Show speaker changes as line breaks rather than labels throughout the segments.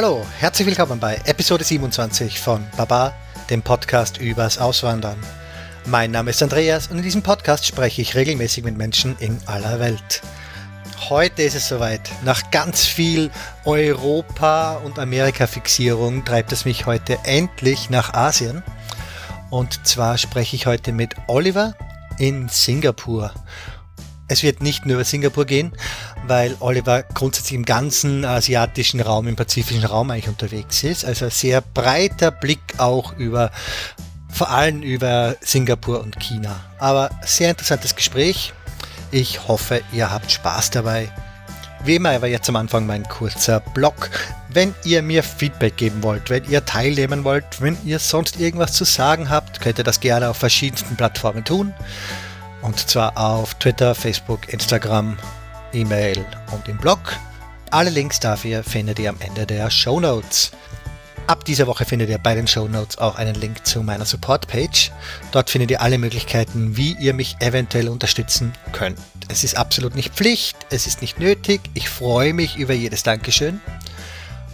Hallo, herzlich willkommen bei Episode 27 von Baba, dem Podcast übers Auswandern. Mein Name ist Andreas und in diesem Podcast spreche ich regelmäßig mit Menschen in aller Welt. Heute ist es soweit. Nach ganz viel Europa- und Amerika-Fixierung treibt es mich heute endlich nach Asien. Und zwar spreche ich heute mit Oliver in Singapur. Es wird nicht nur über Singapur gehen, weil Oliver grundsätzlich im ganzen asiatischen Raum, im pazifischen Raum eigentlich unterwegs ist. Also sehr breiter Blick auch über, vor allem über Singapur und China. Aber sehr interessantes Gespräch. Ich hoffe, ihr habt Spaß dabei. Wie immer aber jetzt am Anfang mein kurzer Blog. Wenn ihr mir Feedback geben wollt, wenn ihr teilnehmen wollt, wenn ihr sonst irgendwas zu sagen habt, könnt ihr das gerne auf verschiedensten Plattformen tun. Und zwar auf Twitter, Facebook, Instagram, E-Mail und im Blog. Alle Links dafür findet ihr am Ende der Show Notes. Ab dieser Woche findet ihr bei den Show Notes auch einen Link zu meiner Support-Page. Dort findet ihr alle Möglichkeiten, wie ihr mich eventuell unterstützen könnt. Es ist absolut nicht Pflicht, es ist nicht nötig. Ich freue mich über jedes Dankeschön.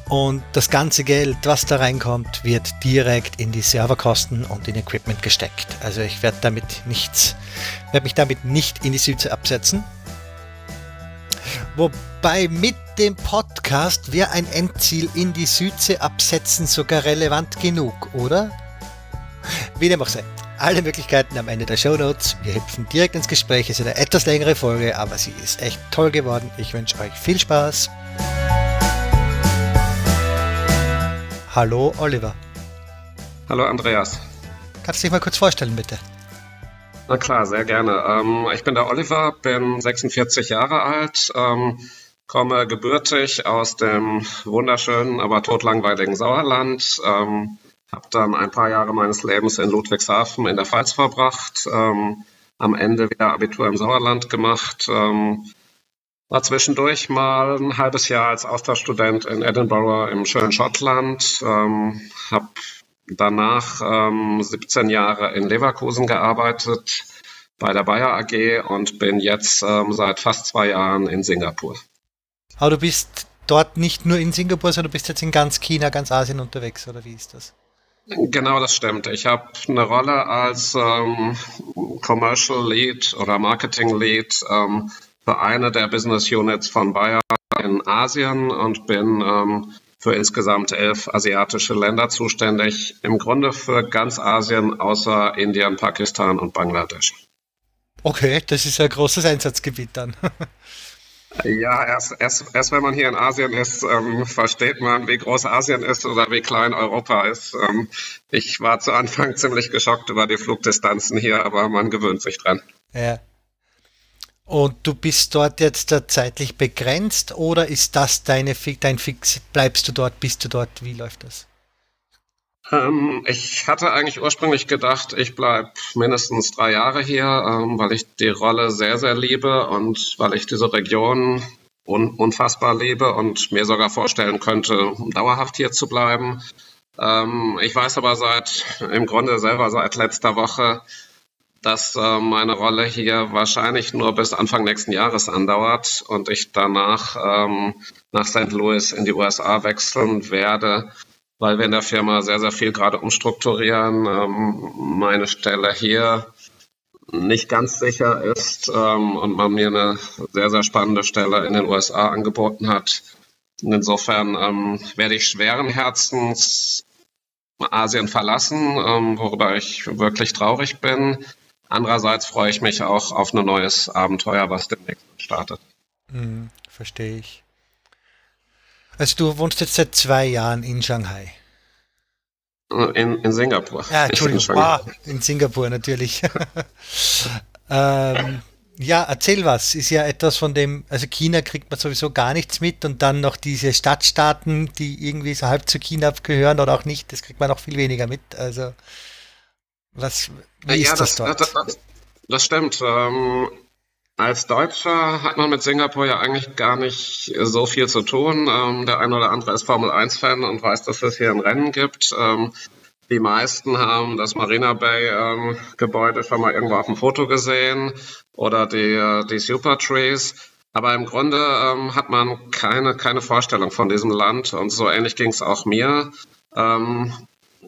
Und das ganze Geld, was da reinkommt, wird direkt in die Serverkosten und in Equipment gesteckt. Also ich werde damit nichts, werde mich damit nicht in die Südsee absetzen. Wobei mit dem Podcast wäre ein Endziel in die Südsee absetzen sogar relevant genug, oder? Wie dem auch sei. Alle Möglichkeiten am Ende der Show Notes. Wir hüpfen direkt ins Gespräch. Es ist eine etwas längere Folge, aber sie ist echt toll geworden. Ich wünsche euch viel Spaß. Hallo Oliver.
Hallo Andreas.
Kannst du dich mal kurz vorstellen, bitte?
Na klar, sehr gerne. Ähm, ich bin der Oliver, bin 46 Jahre alt, ähm, komme gebürtig aus dem wunderschönen, aber totlangweiligen Sauerland. Ähm, habe dann ein paar Jahre meines Lebens in Ludwigshafen in der Pfalz verbracht. Ähm, am Ende wieder Abitur im Sauerland gemacht. Ähm, war zwischendurch mal ein halbes Jahr als Austauschstudent in Edinburgh im schönen Schottland. Ähm, habe danach ähm, 17 Jahre in Leverkusen gearbeitet bei der Bayer AG und bin jetzt ähm, seit fast zwei Jahren in Singapur.
Aber du bist dort nicht nur in Singapur, sondern du bist jetzt in ganz China, ganz Asien unterwegs, oder wie ist das?
Genau, das stimmt. Ich habe eine Rolle als ähm, Commercial Lead oder Marketing Lead ähm, für eine der Business Units von Bayer in Asien und bin ähm, für insgesamt elf asiatische Länder zuständig. Im Grunde für ganz Asien außer Indien, Pakistan und Bangladesch.
Okay, das ist ein großes Einsatzgebiet dann.
Ja, erst, erst, erst wenn man hier in Asien ist, ähm, versteht man, wie groß Asien ist oder wie klein Europa ist. Ähm, ich war zu Anfang ziemlich geschockt über die Flugdistanzen hier, aber man gewöhnt sich dran.
Ja. Und du bist dort jetzt zeitlich begrenzt oder ist das deine dein Fix? Bleibst du dort, bist du dort? Wie läuft das?
Ähm, ich hatte eigentlich ursprünglich gedacht, ich bleibe mindestens drei Jahre hier, ähm, weil ich die Rolle sehr, sehr liebe und weil ich diese Region un unfassbar liebe und mir sogar vorstellen könnte, dauerhaft hier zu bleiben. Ähm, ich weiß aber seit, im Grunde selber seit letzter Woche, dass äh, meine Rolle hier wahrscheinlich nur bis Anfang nächsten Jahres andauert und ich danach ähm, nach St. Louis in die USA wechseln werde weil wir in der Firma sehr, sehr viel gerade umstrukturieren. Ähm, meine Stelle hier nicht ganz sicher ist ähm, und man mir eine sehr, sehr spannende Stelle in den USA angeboten hat. Insofern ähm, werde ich schweren Herzens Asien verlassen, ähm, worüber ich wirklich traurig bin. Andererseits freue ich mich auch auf ein neues Abenteuer, was demnächst startet.
Hm, verstehe ich. Also du wohnst jetzt seit zwei Jahren in Shanghai.
In, in Singapur.
Ja, Entschuldigung. In, ah, in Singapur natürlich. ähm, ja, erzähl was. Ist ja etwas von dem, also China kriegt man sowieso gar nichts mit und dann noch diese Stadtstaaten, die irgendwie so halb zu China gehören oder auch nicht, das kriegt man noch viel weniger mit. Also, was, wie ja, ist das, das dort?
Das, das stimmt. Ähm, als Deutscher hat man mit Singapur ja eigentlich gar nicht so viel zu tun. Ähm, der eine oder andere ist Formel 1-Fan und weiß, dass es hier ein Rennen gibt. Ähm, die meisten haben das Marina Bay ähm, Gebäude schon mal irgendwo auf dem Foto gesehen oder die, die Super Trees. Aber im Grunde ähm, hat man keine, keine Vorstellung von diesem Land und so ähnlich ging es auch mir. Ähm,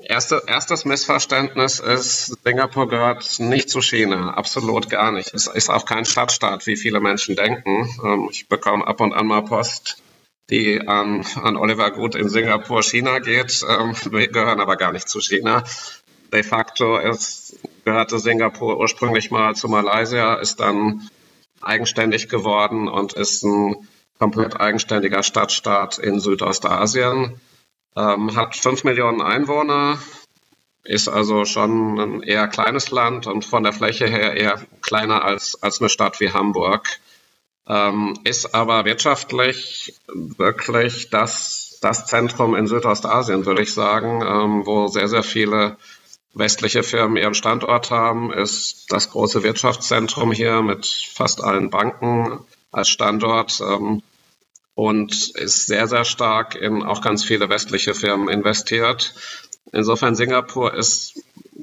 erste, erstes Missverständnis ist, Singapur gehört nicht zu China, absolut gar nicht. Es ist auch kein Stadtstaat, wie viele Menschen denken. Ähm, ich bekomme ab und an mal Post, die an, an Oliver Gut in Singapur, China geht. Ähm, wir gehören aber gar nicht zu China. De facto ist, gehörte Singapur ursprünglich mal zu Malaysia, ist dann eigenständig geworden und ist ein komplett eigenständiger Stadtstaat in Südostasien. Ähm, hat fünf Millionen Einwohner, ist also schon ein eher kleines Land und von der Fläche her eher kleiner als, als eine Stadt wie Hamburg. Ähm, ist aber wirtschaftlich wirklich das, das Zentrum in Südostasien, würde ich sagen, ähm, wo sehr, sehr viele westliche Firmen ihren Standort haben, ist das große Wirtschaftszentrum hier mit fast allen Banken als Standort ähm, und ist sehr, sehr stark in auch ganz viele westliche Firmen investiert. Insofern Singapur ist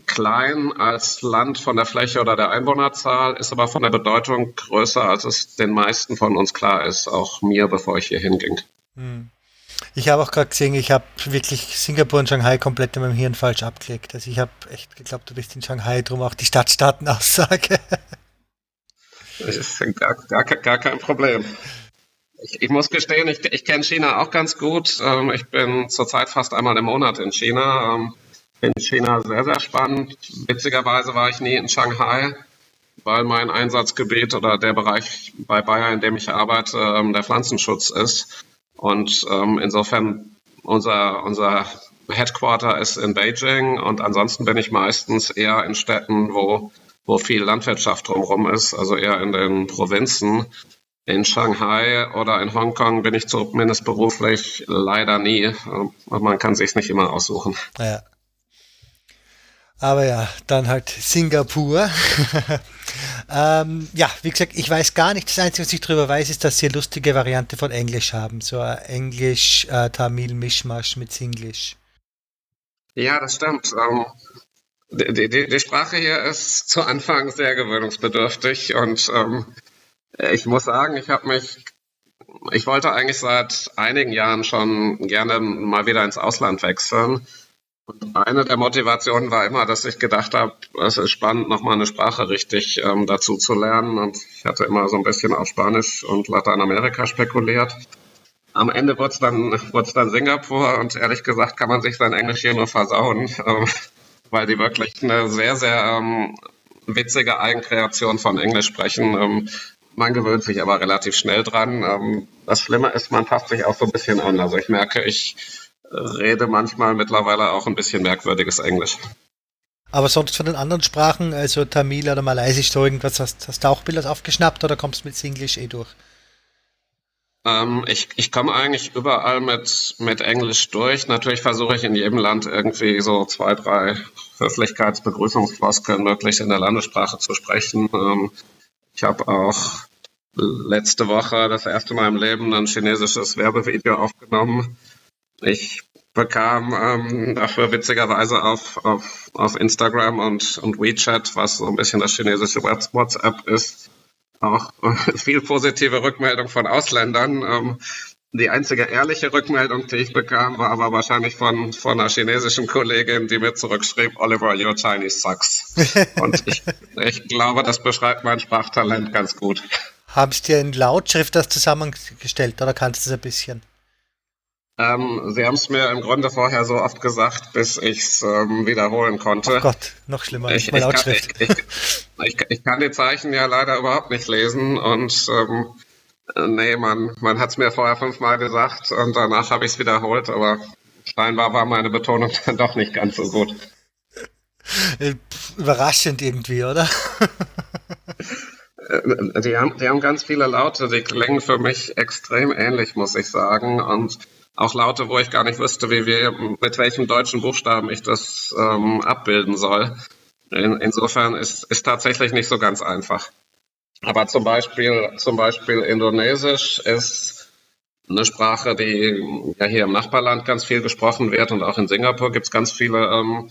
klein als Land von der Fläche oder der Einwohnerzahl, ist aber von der Bedeutung größer, als es den meisten von uns klar ist, auch mir, bevor ich hier hinging. Hm.
Ich habe auch gerade gesehen, ich habe wirklich Singapur und Shanghai komplett in meinem Hirn falsch abgelegt. Also ich habe echt geglaubt, du bist in Shanghai, drum auch die Stadtstaaten-Aussage.
Gar, gar, gar kein Problem. Ich, ich muss gestehen, ich, ich kenne China auch ganz gut. Ähm, ich bin zurzeit fast einmal im Monat in China. Ähm, finde China sehr, sehr spannend. Witzigerweise war ich nie in Shanghai, weil mein Einsatzgebiet oder der Bereich bei Bayer, in dem ich arbeite, ähm, der Pflanzenschutz ist. Und ähm, insofern unser, unser Headquarter ist in Beijing und ansonsten bin ich meistens eher in Städten, wo, wo viel Landwirtschaft drumherum ist, also eher in den Provinzen. In Shanghai oder in Hongkong bin ich zumindest beruflich leider nie. Man kann sich nicht immer aussuchen.
Ja. Aber ja, dann halt Singapur. ähm, ja, wie gesagt, ich weiß gar nicht. Das Einzige, was ich darüber weiß, ist, dass sie eine lustige Variante von Englisch haben. So ein Englisch-Tamil-Mischmasch mit Singlish.
Ja, das stimmt. Ähm, die, die, die, Sprache hier ist zu Anfang sehr gewöhnungsbedürftig und ähm, ich muss sagen, ich habe mich ich wollte eigentlich seit einigen Jahren schon gerne mal wieder ins Ausland wechseln. Und eine der Motivationen war immer, dass ich gedacht habe, es ist spannend, nochmal eine Sprache richtig ähm, dazu zu lernen. Und ich hatte immer so ein bisschen auf Spanisch und Lateinamerika spekuliert. Am Ende wurde es dann, wurd's dann Singapur und ehrlich gesagt kann man sich sein Englisch hier nur versauen, ähm, weil die wirklich eine sehr, sehr ähm, witzige Eigenkreation von Englisch sprechen. Ähm, man gewöhnt sich aber relativ schnell dran. Ähm, das Schlimme ist, man passt sich auch so ein bisschen an. Also ich merke, ich rede manchmal mittlerweile auch ein bisschen merkwürdiges Englisch.
Aber sonst von den anderen Sprachen, also Tamil oder Malaysisch, so irgendwas, hast, hast du auch Bilder aufgeschnappt oder kommst du mit Englisch eh durch?
Ähm, ich ich komme eigentlich überall mit, mit Englisch durch. Natürlich versuche ich in jedem Land irgendwie so zwei, drei Höflichkeitsbegrüßungsfloskeln möglichst in der Landessprache zu sprechen. Ähm, ich habe auch letzte Woche das erste Mal im Leben ein chinesisches Werbevideo aufgenommen ich bekam ähm, dafür witzigerweise auf, auf, auf Instagram und, und WeChat, was so ein bisschen das chinesische WhatsApp ist, auch viel positive Rückmeldung von Ausländern. Ähm, die einzige ehrliche Rückmeldung, die ich bekam, war aber wahrscheinlich von, von einer chinesischen Kollegin, die mir zurückschrieb, Oliver, your Chinese sucks. Und ich, ich glaube, das beschreibt mein Sprachtalent ganz gut.
Haben Sie dir in Lautschrift das zusammengestellt oder kannst du es ein bisschen?
Ähm, Sie haben es mir im Grunde vorher so oft gesagt, bis ich es ähm, wiederholen konnte.
Oh Gott, noch schlimmer.
Ich, ich, kann, ich, ich, ich, kann die Zeichen ja leider überhaupt nicht lesen und ähm, nee, man, man hat es mir vorher fünfmal gesagt und danach habe ich es wiederholt, aber scheinbar war meine Betonung dann doch nicht ganz so gut.
Äh, überraschend irgendwie, oder?
Äh, die haben, die haben ganz viele Laute, die klingen für mich extrem ähnlich, muss ich sagen. Und auch Laute, wo ich gar nicht wüsste, wie wir, mit welchem deutschen Buchstaben ich das ähm, abbilden soll. In, insofern ist, ist tatsächlich nicht so ganz einfach. Aber zum Beispiel, zum Beispiel Indonesisch ist eine Sprache, die ja hier im Nachbarland ganz viel gesprochen wird und auch in Singapur gibt es ganz viele ähm,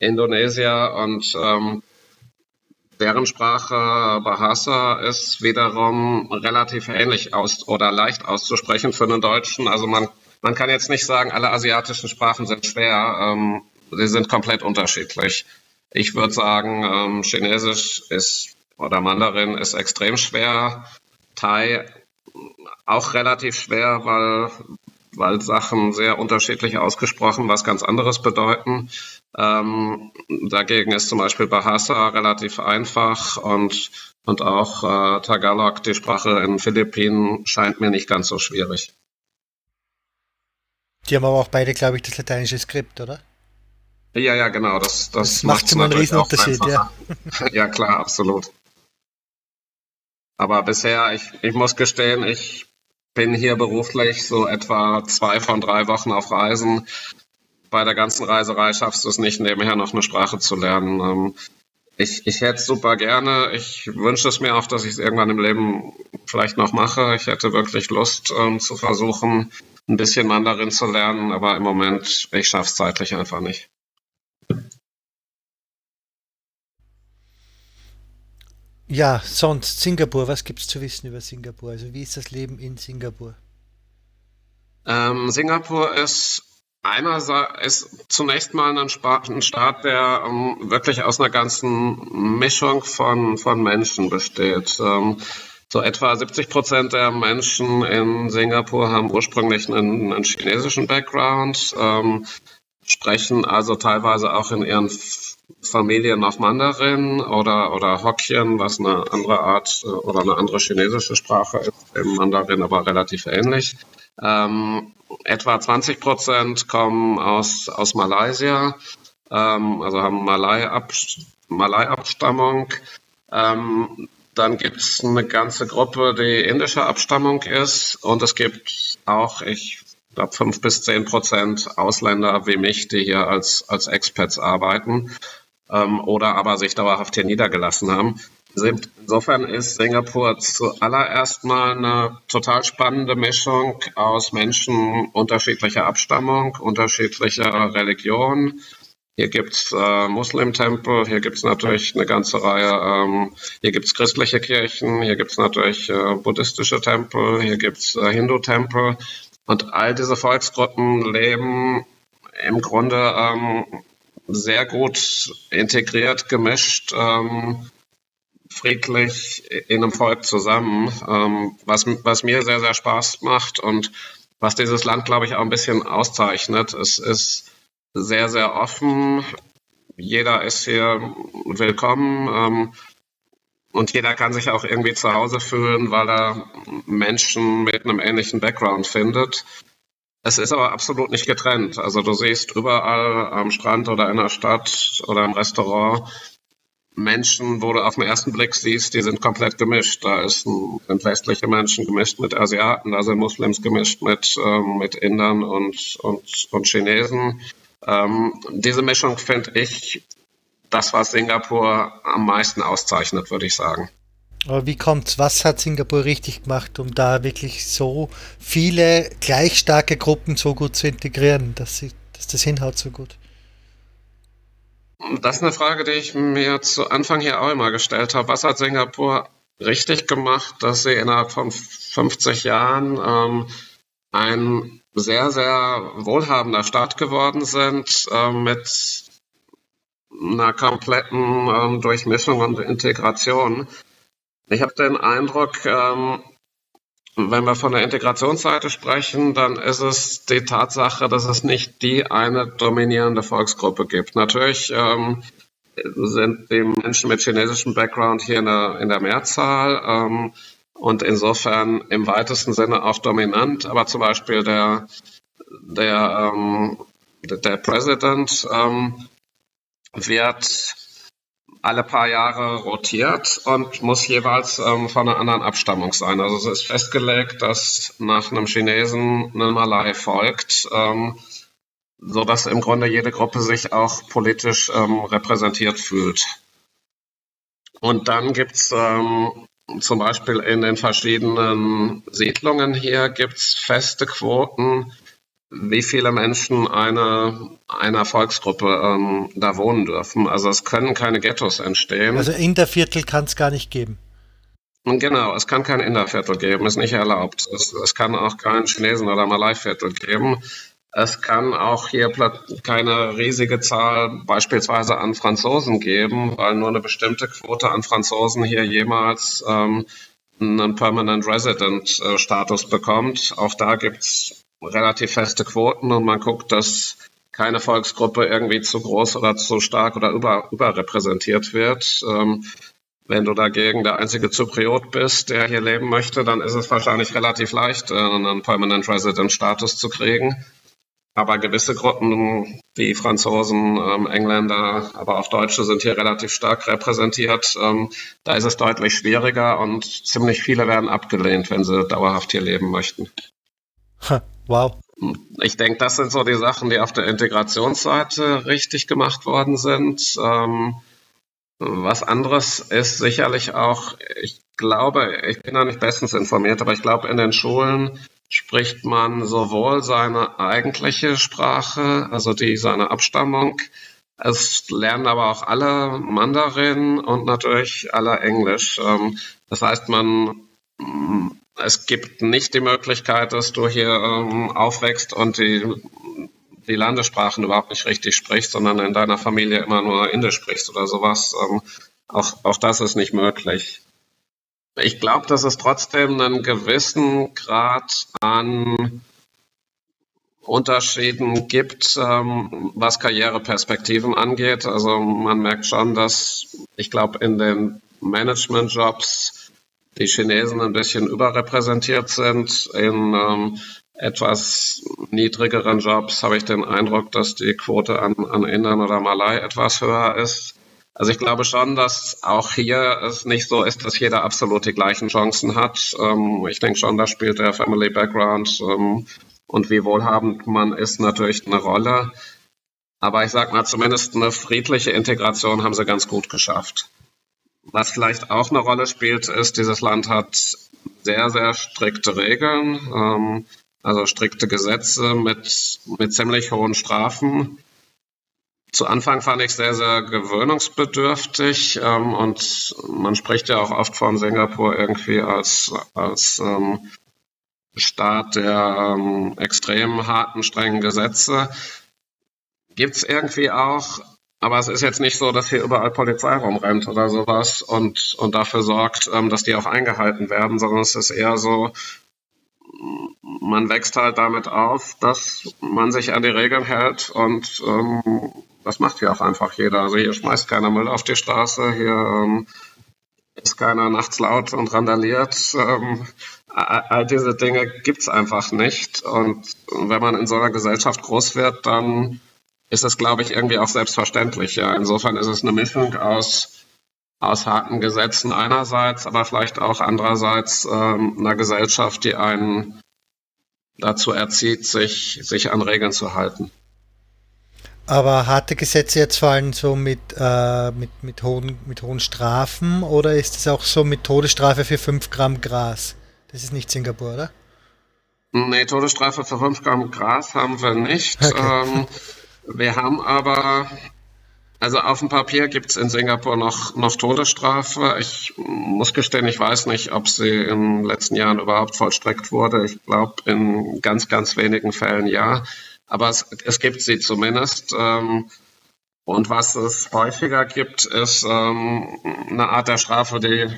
Indonesier und ähm, deren Sprache Bahasa ist wiederum relativ ähnlich aus oder leicht auszusprechen für einen Deutschen. Also man, man kann jetzt nicht sagen, alle asiatischen Sprachen sind schwer. Ähm, sie sind komplett unterschiedlich. Ich würde sagen, ähm, Chinesisch ist oder Mandarin ist extrem schwer. Thai auch relativ schwer, weil, weil Sachen sehr unterschiedlich ausgesprochen was ganz anderes bedeuten. Ähm, dagegen ist zum Beispiel Bahasa relativ einfach und, und auch äh, Tagalog, die Sprache in den Philippinen, scheint mir nicht ganz so schwierig.
Die haben aber auch beide, glaube ich, das lateinische Skript, oder?
Ja, ja, genau. Das, das,
das macht immer einen Riesenunterschied, ja.
ja, klar, absolut. Aber bisher, ich, ich muss gestehen, ich bin hier beruflich so etwa zwei von drei Wochen auf Reisen. Bei der ganzen Reiserei schaffst du es nicht, nebenher noch eine Sprache zu lernen. Ähm, ich, ich hätte es super gerne. Ich wünsche es mir auch, dass ich es irgendwann im Leben vielleicht noch mache. Ich hätte wirklich Lust ähm, zu versuchen, ein bisschen Mandarin zu lernen, aber im Moment, ich schaffe es zeitlich einfach nicht.
Ja, sonst Singapur, was gibt es zu wissen über Singapur? Also wie ist das Leben in Singapur?
Ähm, Singapur ist ist zunächst mal ein, Staat, der ähm, wirklich aus einer ganzen Mischung von, von Menschen besteht. Ähm, so etwa 70 Prozent der Menschen in Singapur haben ursprünglich einen, einen chinesischen Background, ähm, sprechen also teilweise auch in ihren Familien noch Mandarin oder, oder Hokkien, was eine andere Art äh, oder eine andere chinesische Sprache ist, im Mandarin aber relativ ähnlich. Ähm, etwa 20 Prozent kommen aus, aus Malaysia, ähm, also haben Malai-Abstammung. Ähm, dann gibt es eine ganze Gruppe, die indischer Abstammung ist und es gibt auch, ich glaube, fünf bis zehn Prozent Ausländer wie mich, die hier als, als Expats arbeiten ähm, oder aber sich dauerhaft hier niedergelassen haben. Insofern ist Singapur zuallererst mal eine total spannende Mischung aus Menschen unterschiedlicher Abstammung, unterschiedlicher Religion. Hier gibt's äh, Muslimtempel, hier gibt's natürlich eine ganze Reihe, ähm, hier gibt's christliche Kirchen, hier gibt's natürlich äh, buddhistische Tempel, hier gibt's äh, Hindu-Tempel. Und all diese Volksgruppen leben im Grunde ähm, sehr gut integriert, gemischt, ähm, friedlich in einem Volk zusammen, ähm, was, was mir sehr, sehr Spaß macht und was dieses Land, glaube ich, auch ein bisschen auszeichnet. Es ist sehr, sehr offen. Jeder ist hier willkommen. Ähm, und jeder kann sich auch irgendwie zu Hause fühlen, weil er Menschen mit einem ähnlichen Background findet. Es ist aber absolut nicht getrennt. Also du siehst überall am Strand oder in der Stadt oder im Restaurant Menschen, wo du auf den ersten Blick siehst, die sind komplett gemischt. Da ist ein, sind westliche Menschen gemischt mit Asiaten, da sind Muslims gemischt mit, ähm, mit Indern und, und, und Chinesen. Ähm, diese Mischung finde ich das, was Singapur am meisten auszeichnet, würde ich sagen.
Aber wie kommt's? Was hat Singapur richtig gemacht, um da wirklich so viele gleich starke Gruppen so gut zu integrieren, dass, sie, dass das hinhaut so gut?
Das ist eine Frage, die ich mir zu Anfang hier auch immer gestellt habe. Was hat Singapur richtig gemacht, dass sie innerhalb von 50 Jahren ähm, ein sehr, sehr wohlhabender Staat geworden sind, äh, mit einer kompletten ähm, Durchmischung und Integration. Ich habe den Eindruck, ähm, wenn wir von der Integrationsseite sprechen, dann ist es die Tatsache, dass es nicht die eine dominierende Volksgruppe gibt. Natürlich ähm, sind die Menschen mit chinesischem Background hier in der, in der Mehrzahl ähm, und insofern im weitesten Sinne auch dominant. Aber zum Beispiel der, der, ähm, der, Präsident ähm, wird alle paar Jahre rotiert und muss jeweils ähm, von einer anderen Abstammung sein. Also es ist festgelegt, dass nach einem Chinesen ein Malai folgt, ähm, so dass im Grunde jede Gruppe sich auch politisch ähm, repräsentiert fühlt. Und dann gibt's ähm, zum Beispiel in den verschiedenen Siedlungen hier gibt's feste Quoten wie viele Menschen eine, einer Volksgruppe ähm, da wohnen dürfen. Also es können keine Ghettos entstehen.
Also Interviertel kann es gar nicht geben.
Genau, es kann kein Inderviertel geben, ist nicht erlaubt. Es, es kann auch kein Chinesen- oder Malaiviertel geben. Es kann auch hier keine riesige Zahl beispielsweise an Franzosen geben, weil nur eine bestimmte Quote an Franzosen hier jemals ähm, einen Permanent Resident äh, Status bekommt. Auch da gibt's relativ feste Quoten und man guckt, dass keine Volksgruppe irgendwie zu groß oder zu stark oder über, überrepräsentiert wird. Ähm, wenn du dagegen der einzige Zypriot bist, der hier leben möchte, dann ist es wahrscheinlich relativ leicht, äh, einen Permanent Resident Status zu kriegen. Aber gewisse Gruppen wie Franzosen, ähm, Engländer, aber auch Deutsche sind hier relativ stark repräsentiert. Ähm, da ist es deutlich schwieriger und ziemlich viele werden abgelehnt, wenn sie dauerhaft hier leben möchten.
Wow.
Ich denke, das sind so die Sachen, die auf der Integrationsseite richtig gemacht worden sind. Ähm, was anderes ist sicherlich auch, ich glaube, ich bin da nicht bestens informiert, aber ich glaube, in den Schulen spricht man sowohl seine eigentliche Sprache, also die seine Abstammung, es lernen aber auch alle Mandarin und natürlich alle Englisch. Ähm, das heißt, man es gibt nicht die Möglichkeit, dass du hier ähm, aufwächst und die, die Landessprachen überhaupt nicht richtig sprichst, sondern in deiner Familie immer nur Indisch sprichst oder sowas. Ähm, auch, auch das ist nicht möglich. Ich glaube, dass es trotzdem einen gewissen Grad an Unterschieden gibt, ähm, was Karriereperspektiven angeht. Also man merkt schon, dass ich glaube, in den Managementjobs die Chinesen ein bisschen überrepräsentiert sind. In ähm, etwas niedrigeren Jobs habe ich den Eindruck, dass die Quote an, an Indern oder Malai etwas höher ist. Also ich glaube schon, dass auch hier es nicht so ist, dass jeder absolut die gleichen Chancen hat. Ähm, ich denke schon, da spielt der Family Background ähm, und wie wohlhabend man ist natürlich eine Rolle. Aber ich sage mal, zumindest eine friedliche Integration haben sie ganz gut geschafft. Was vielleicht auch eine Rolle spielt, ist, dieses Land hat sehr, sehr strikte Regeln, ähm, also strikte Gesetze mit, mit ziemlich hohen Strafen. Zu Anfang fand ich sehr, sehr gewöhnungsbedürftig ähm, und man spricht ja auch oft von Singapur irgendwie als, als ähm, Staat der ähm, extrem harten, strengen Gesetze. Gibt es irgendwie auch, aber es ist jetzt nicht so, dass hier überall Polizei rumrennt oder sowas und, und dafür sorgt, ähm, dass die auch eingehalten werden, sondern es ist eher so, man wächst halt damit auf, dass man sich an die Regeln hält und ähm, das macht hier auch einfach jeder. Also hier schmeißt keiner Müll auf die Straße, hier ähm, ist keiner nachts laut und randaliert. Ähm, all diese Dinge gibt's einfach nicht. Und wenn man in so einer Gesellschaft groß wird, dann ist es, glaube ich, irgendwie auch selbstverständlich. Ja. Insofern ist es eine Mischung aus, aus harten Gesetzen einerseits, aber vielleicht auch andererseits ähm, einer Gesellschaft, die einen dazu erzieht, sich, sich an Regeln zu halten.
Aber harte Gesetze jetzt fallen so mit, äh, mit, mit, hohen, mit hohen Strafen oder ist es auch so mit Todesstrafe für 5 Gramm Gras? Das ist nicht Singapur, oder?
Nee, Todesstrafe für 5 Gramm Gras haben wir nicht. Okay. Ähm, wir haben aber, also auf dem Papier gibt es in Singapur noch, noch Todesstrafe. Ich muss gestehen, ich weiß nicht, ob sie in den letzten Jahren überhaupt vollstreckt wurde. Ich glaube, in ganz, ganz wenigen Fällen ja. Aber es, es gibt sie zumindest. Ähm, und was es häufiger gibt, ist ähm, eine Art der Strafe, die,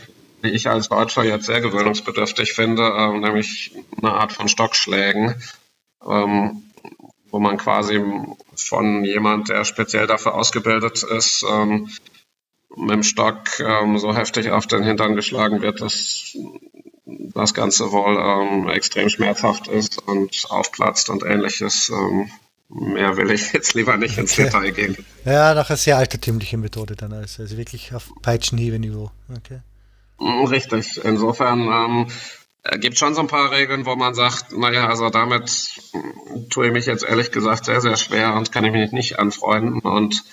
die ich als Deutscher jetzt sehr gewöhnungsbedürftig finde, ähm, nämlich eine Art von Stockschlägen. Ähm, wo man quasi von jemand, der speziell dafür ausgebildet ist, ähm, mit dem Stock ähm, so heftig auf den Hintern geschlagen wird, dass das Ganze wohl ähm, extrem schmerzhaft ist und aufplatzt und ähnliches. Ähm, mehr will ich jetzt lieber nicht ins okay. Detail gehen.
Ja, nach einer sehr altertümliche Methode dann also, also wirklich auf Peitschenhiebe-Niveau. Okay.
Richtig. Insofern ähm, äh, gibt schon so ein paar Regeln, wo man sagt, naja, also damit tue ich mich jetzt ehrlich gesagt sehr, sehr schwer und kann ich mich nicht anfreunden. Und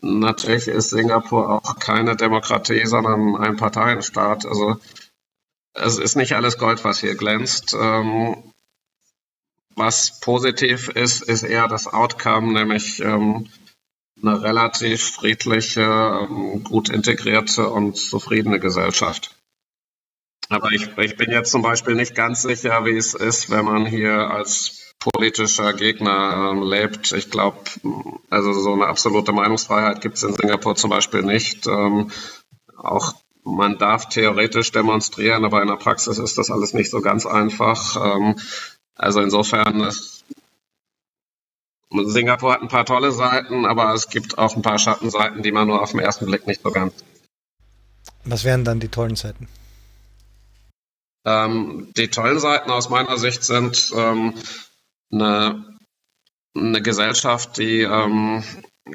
natürlich ist Singapur auch keine Demokratie, sondern ein Parteienstaat. Also es ist nicht alles Gold, was hier glänzt. Ähm, was positiv ist, ist eher das Outcome, nämlich ähm, eine relativ friedliche, ähm, gut integrierte und zufriedene Gesellschaft. Aber ich, ich bin jetzt zum Beispiel nicht ganz sicher, wie es ist, wenn man hier als politischer Gegner ähm, lebt. Ich glaube, also so eine absolute Meinungsfreiheit gibt es in Singapur zum Beispiel nicht. Ähm, auch man darf theoretisch demonstrieren, aber in der Praxis ist das alles nicht so ganz einfach. Ähm, also insofern ist Singapur hat ein paar tolle Seiten, aber es gibt auch ein paar Schattenseiten, die man nur auf den ersten Blick nicht so ganz.
Was wären dann die tollen Seiten?
Ähm, die tollen Seiten aus meiner Sicht sind ähm, eine, eine Gesellschaft, die ähm,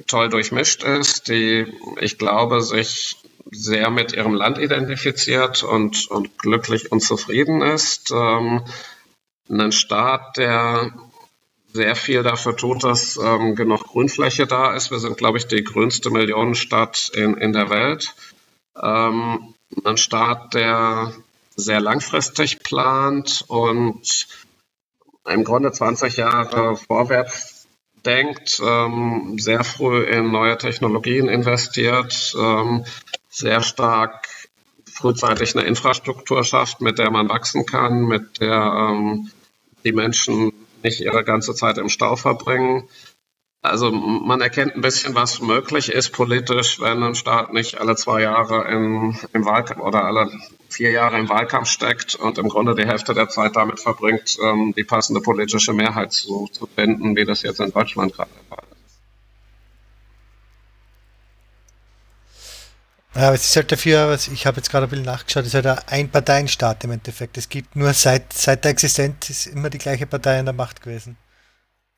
toll durchmischt ist, die, ich glaube, sich sehr mit ihrem Land identifiziert und, und glücklich und zufrieden ist. Ähm, ein Staat, der sehr viel dafür tut, dass ähm, genug Grünfläche da ist. Wir sind, glaube ich, die grünste Millionenstadt in, in der Welt. Ähm, ein Staat, der sehr langfristig plant und im Grunde 20 Jahre vorwärts denkt, ähm, sehr früh in neue Technologien investiert, ähm, sehr stark frühzeitig eine Infrastruktur schafft, mit der man wachsen kann, mit der ähm, die Menschen nicht ihre ganze Zeit im Stau verbringen. Also man erkennt ein bisschen, was möglich ist politisch, wenn ein Staat nicht alle zwei Jahre in, im Wahlkampf oder alle vier Jahre im Wahlkampf steckt und im Grunde die Hälfte der Zeit damit verbringt, ähm, die passende politische Mehrheit zu, zu finden, wie das jetzt in Deutschland gerade der Fall ist.
Ja, aber es ist halt dafür, ich habe jetzt gerade ein bisschen nachgeschaut, es ist halt ein Parteienstaat im Endeffekt. Es gibt nur seit, seit der Existenz ist immer die gleiche Partei in der Macht gewesen.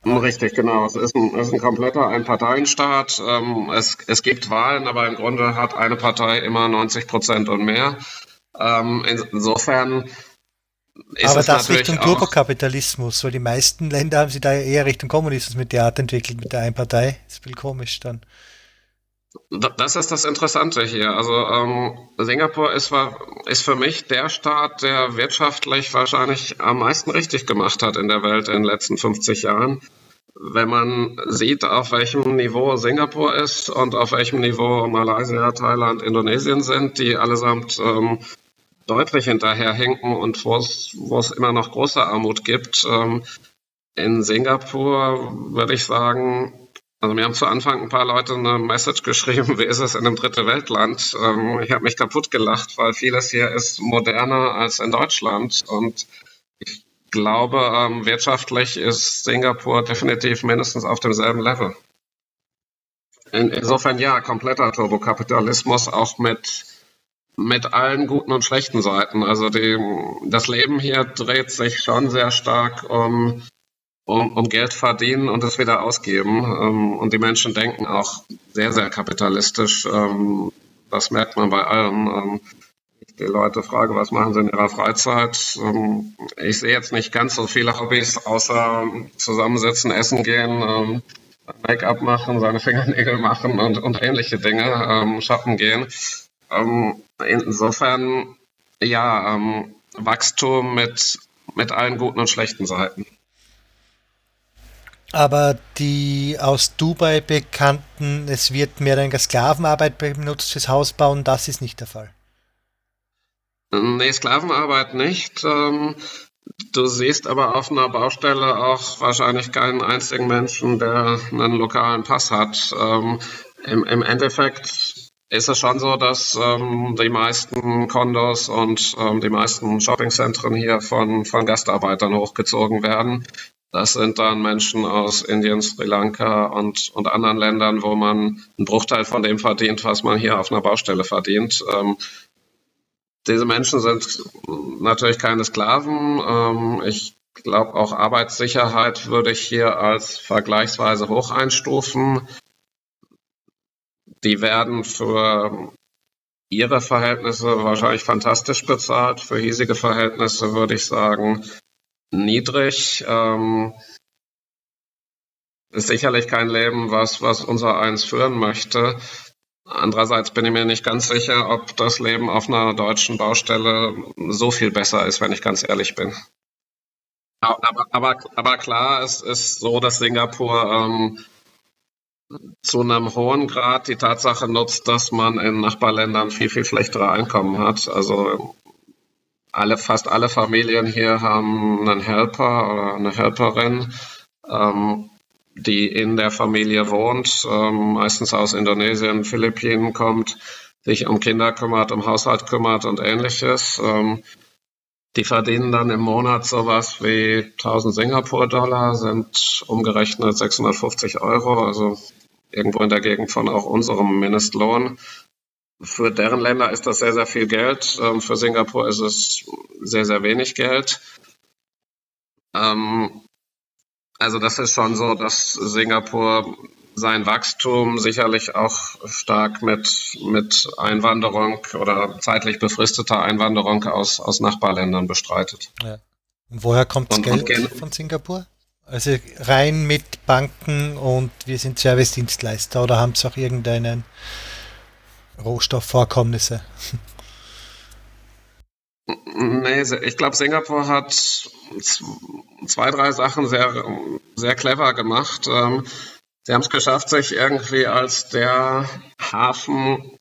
Richtig, genau. Es ist ein, es ist ein kompletter Ein-Parteien-Staat. Ähm, es, es gibt Wahlen, aber im Grunde hat eine Partei immer 90 Prozent und mehr. Ähm, insofern
ist aber das Richtung Turbokapitalismus, weil die meisten Länder haben sich da eher Richtung Kommunismus mit der Art entwickelt, mit der Ein-Partei. Das ist ein bisschen komisch dann.
Das ist das Interessante hier. Also ähm, Singapur ist, ist für mich der Staat, der wirtschaftlich wahrscheinlich am meisten richtig gemacht hat in der Welt in den letzten 50 Jahren. Wenn man sieht, auf welchem Niveau Singapur ist und auf welchem Niveau Malaysia, Thailand, Indonesien sind, die allesamt ähm, deutlich hinterherhinken und wo es immer noch große Armut gibt. Ähm, in Singapur würde ich sagen, also mir haben zu Anfang ein paar Leute eine Message geschrieben, wie ist es in einem dritte Weltland? Ähm, ich habe mich kaputt gelacht, weil vieles hier ist moderner als in Deutschland und ich glaube, ähm, wirtschaftlich ist Singapur definitiv mindestens auf demselben Level. In, insofern ja, kompletter Turbokapitalismus, auch mit, mit allen guten und schlechten Seiten. Also die, das Leben hier dreht sich schon sehr stark um um, um Geld verdienen und es wieder ausgeben. Ähm, und die Menschen denken auch sehr, sehr kapitalistisch. Ähm, das merkt man bei allen. Ähm, die Leute frage, was machen sie in ihrer Freizeit? Ähm, ich sehe jetzt nicht ganz so viele Hobbys, außer zusammensitzen, essen gehen, ähm, Make-up machen, seine Fingernägel machen und, und ähnliche Dinge, ähm, shoppen gehen. Insofern, ja, Wachstum mit, mit allen guten und schlechten Seiten.
Aber die aus Dubai bekannten, es wird mehr eine Sklavenarbeit benutzt fürs Hausbauen, das ist nicht der Fall.
Nee, Sklavenarbeit nicht. Ähm, du siehst aber auf einer Baustelle auch wahrscheinlich keinen einzigen Menschen, der einen lokalen Pass hat. Ähm, Im, Endeffekt ist es schon so, dass ähm, die meisten Kondos und ähm, die meisten Shoppingzentren hier von, von Gastarbeitern hochgezogen werden. Das sind dann Menschen aus Indien, Sri Lanka und, und anderen Ländern, wo man einen Bruchteil von dem verdient, was man hier auf einer Baustelle verdient. Ähm, diese Menschen sind natürlich keine Sklaven. Ähm, ich glaube, auch Arbeitssicherheit würde ich hier als vergleichsweise hoch einstufen. Die werden für ihre Verhältnisse wahrscheinlich fantastisch bezahlt. Für hiesige Verhältnisse würde ich sagen, niedrig. Ähm, ist sicherlich kein Leben, was, was unser eins führen möchte. Andererseits bin ich mir nicht ganz sicher, ob das Leben auf einer deutschen Baustelle so viel besser ist, wenn ich ganz ehrlich bin. Aber, aber, aber klar, es ist so, dass Singapur ähm, zu einem hohen Grad die Tatsache nutzt, dass man in Nachbarländern viel, viel schlechtere Einkommen hat. Also alle, fast alle Familien hier haben einen Helper oder eine Helperin, ähm, die in der Familie wohnt, ähm, meistens aus Indonesien, Philippinen kommt, sich um Kinder kümmert, um Haushalt kümmert und ähnliches. Ähm, die verdienen dann im Monat sowas wie 1000 Singapur-Dollar, sind umgerechnet 650 Euro, also irgendwo in der Gegend von auch unserem Mindestlohn. Für deren Länder ist das sehr, sehr viel Geld. Ähm, für Singapur ist es sehr, sehr wenig Geld. Ähm, also das ist schon so, dass Singapur sein Wachstum sicherlich auch stark mit, mit Einwanderung oder zeitlich befristeter Einwanderung aus, aus Nachbarländern bestreitet. Ja.
Und woher kommt das und, Geld und von Singapur? Also rein mit Banken und wir sind Service-Dienstleister oder haben Sie auch irgendeinen Rohstoffvorkommnisse?
Nee, ich glaube, Singapur hat zwei, drei Sachen sehr, sehr clever gemacht. Ähm, Sie haben es geschafft, sich irgendwie als der Hafen,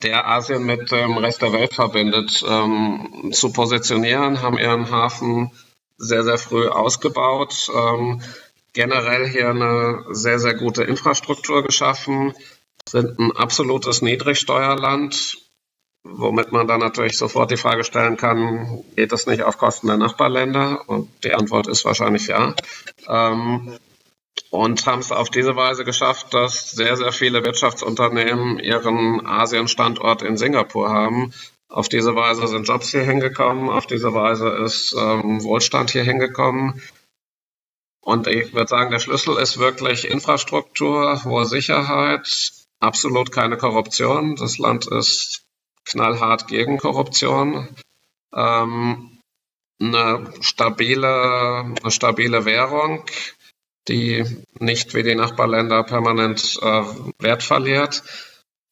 der Asien mit dem Rest der Welt verbindet, ähm, zu positionieren, haben ihren Hafen sehr, sehr früh ausgebaut, ähm, generell hier eine sehr, sehr gute Infrastruktur geschaffen, sind ein absolutes Niedrigsteuerland, womit man dann natürlich sofort die Frage stellen kann, geht das nicht auf Kosten der Nachbarländer? Und die Antwort ist wahrscheinlich ja. Ähm, und haben es auf diese Weise geschafft, dass sehr, sehr viele Wirtschaftsunternehmen ihren Asien-Standort in Singapur haben. Auf diese Weise sind Jobs hier hingekommen, auf diese Weise ist ähm, Wohlstand hier hingekommen. Und ich würde sagen, der Schlüssel ist wirklich Infrastruktur, hohe Sicherheit, absolut keine Korruption. Das Land ist knallhart gegen Korruption. Ähm, eine stabile, eine stabile Währung, die nicht wie die Nachbarländer permanent äh, Wert verliert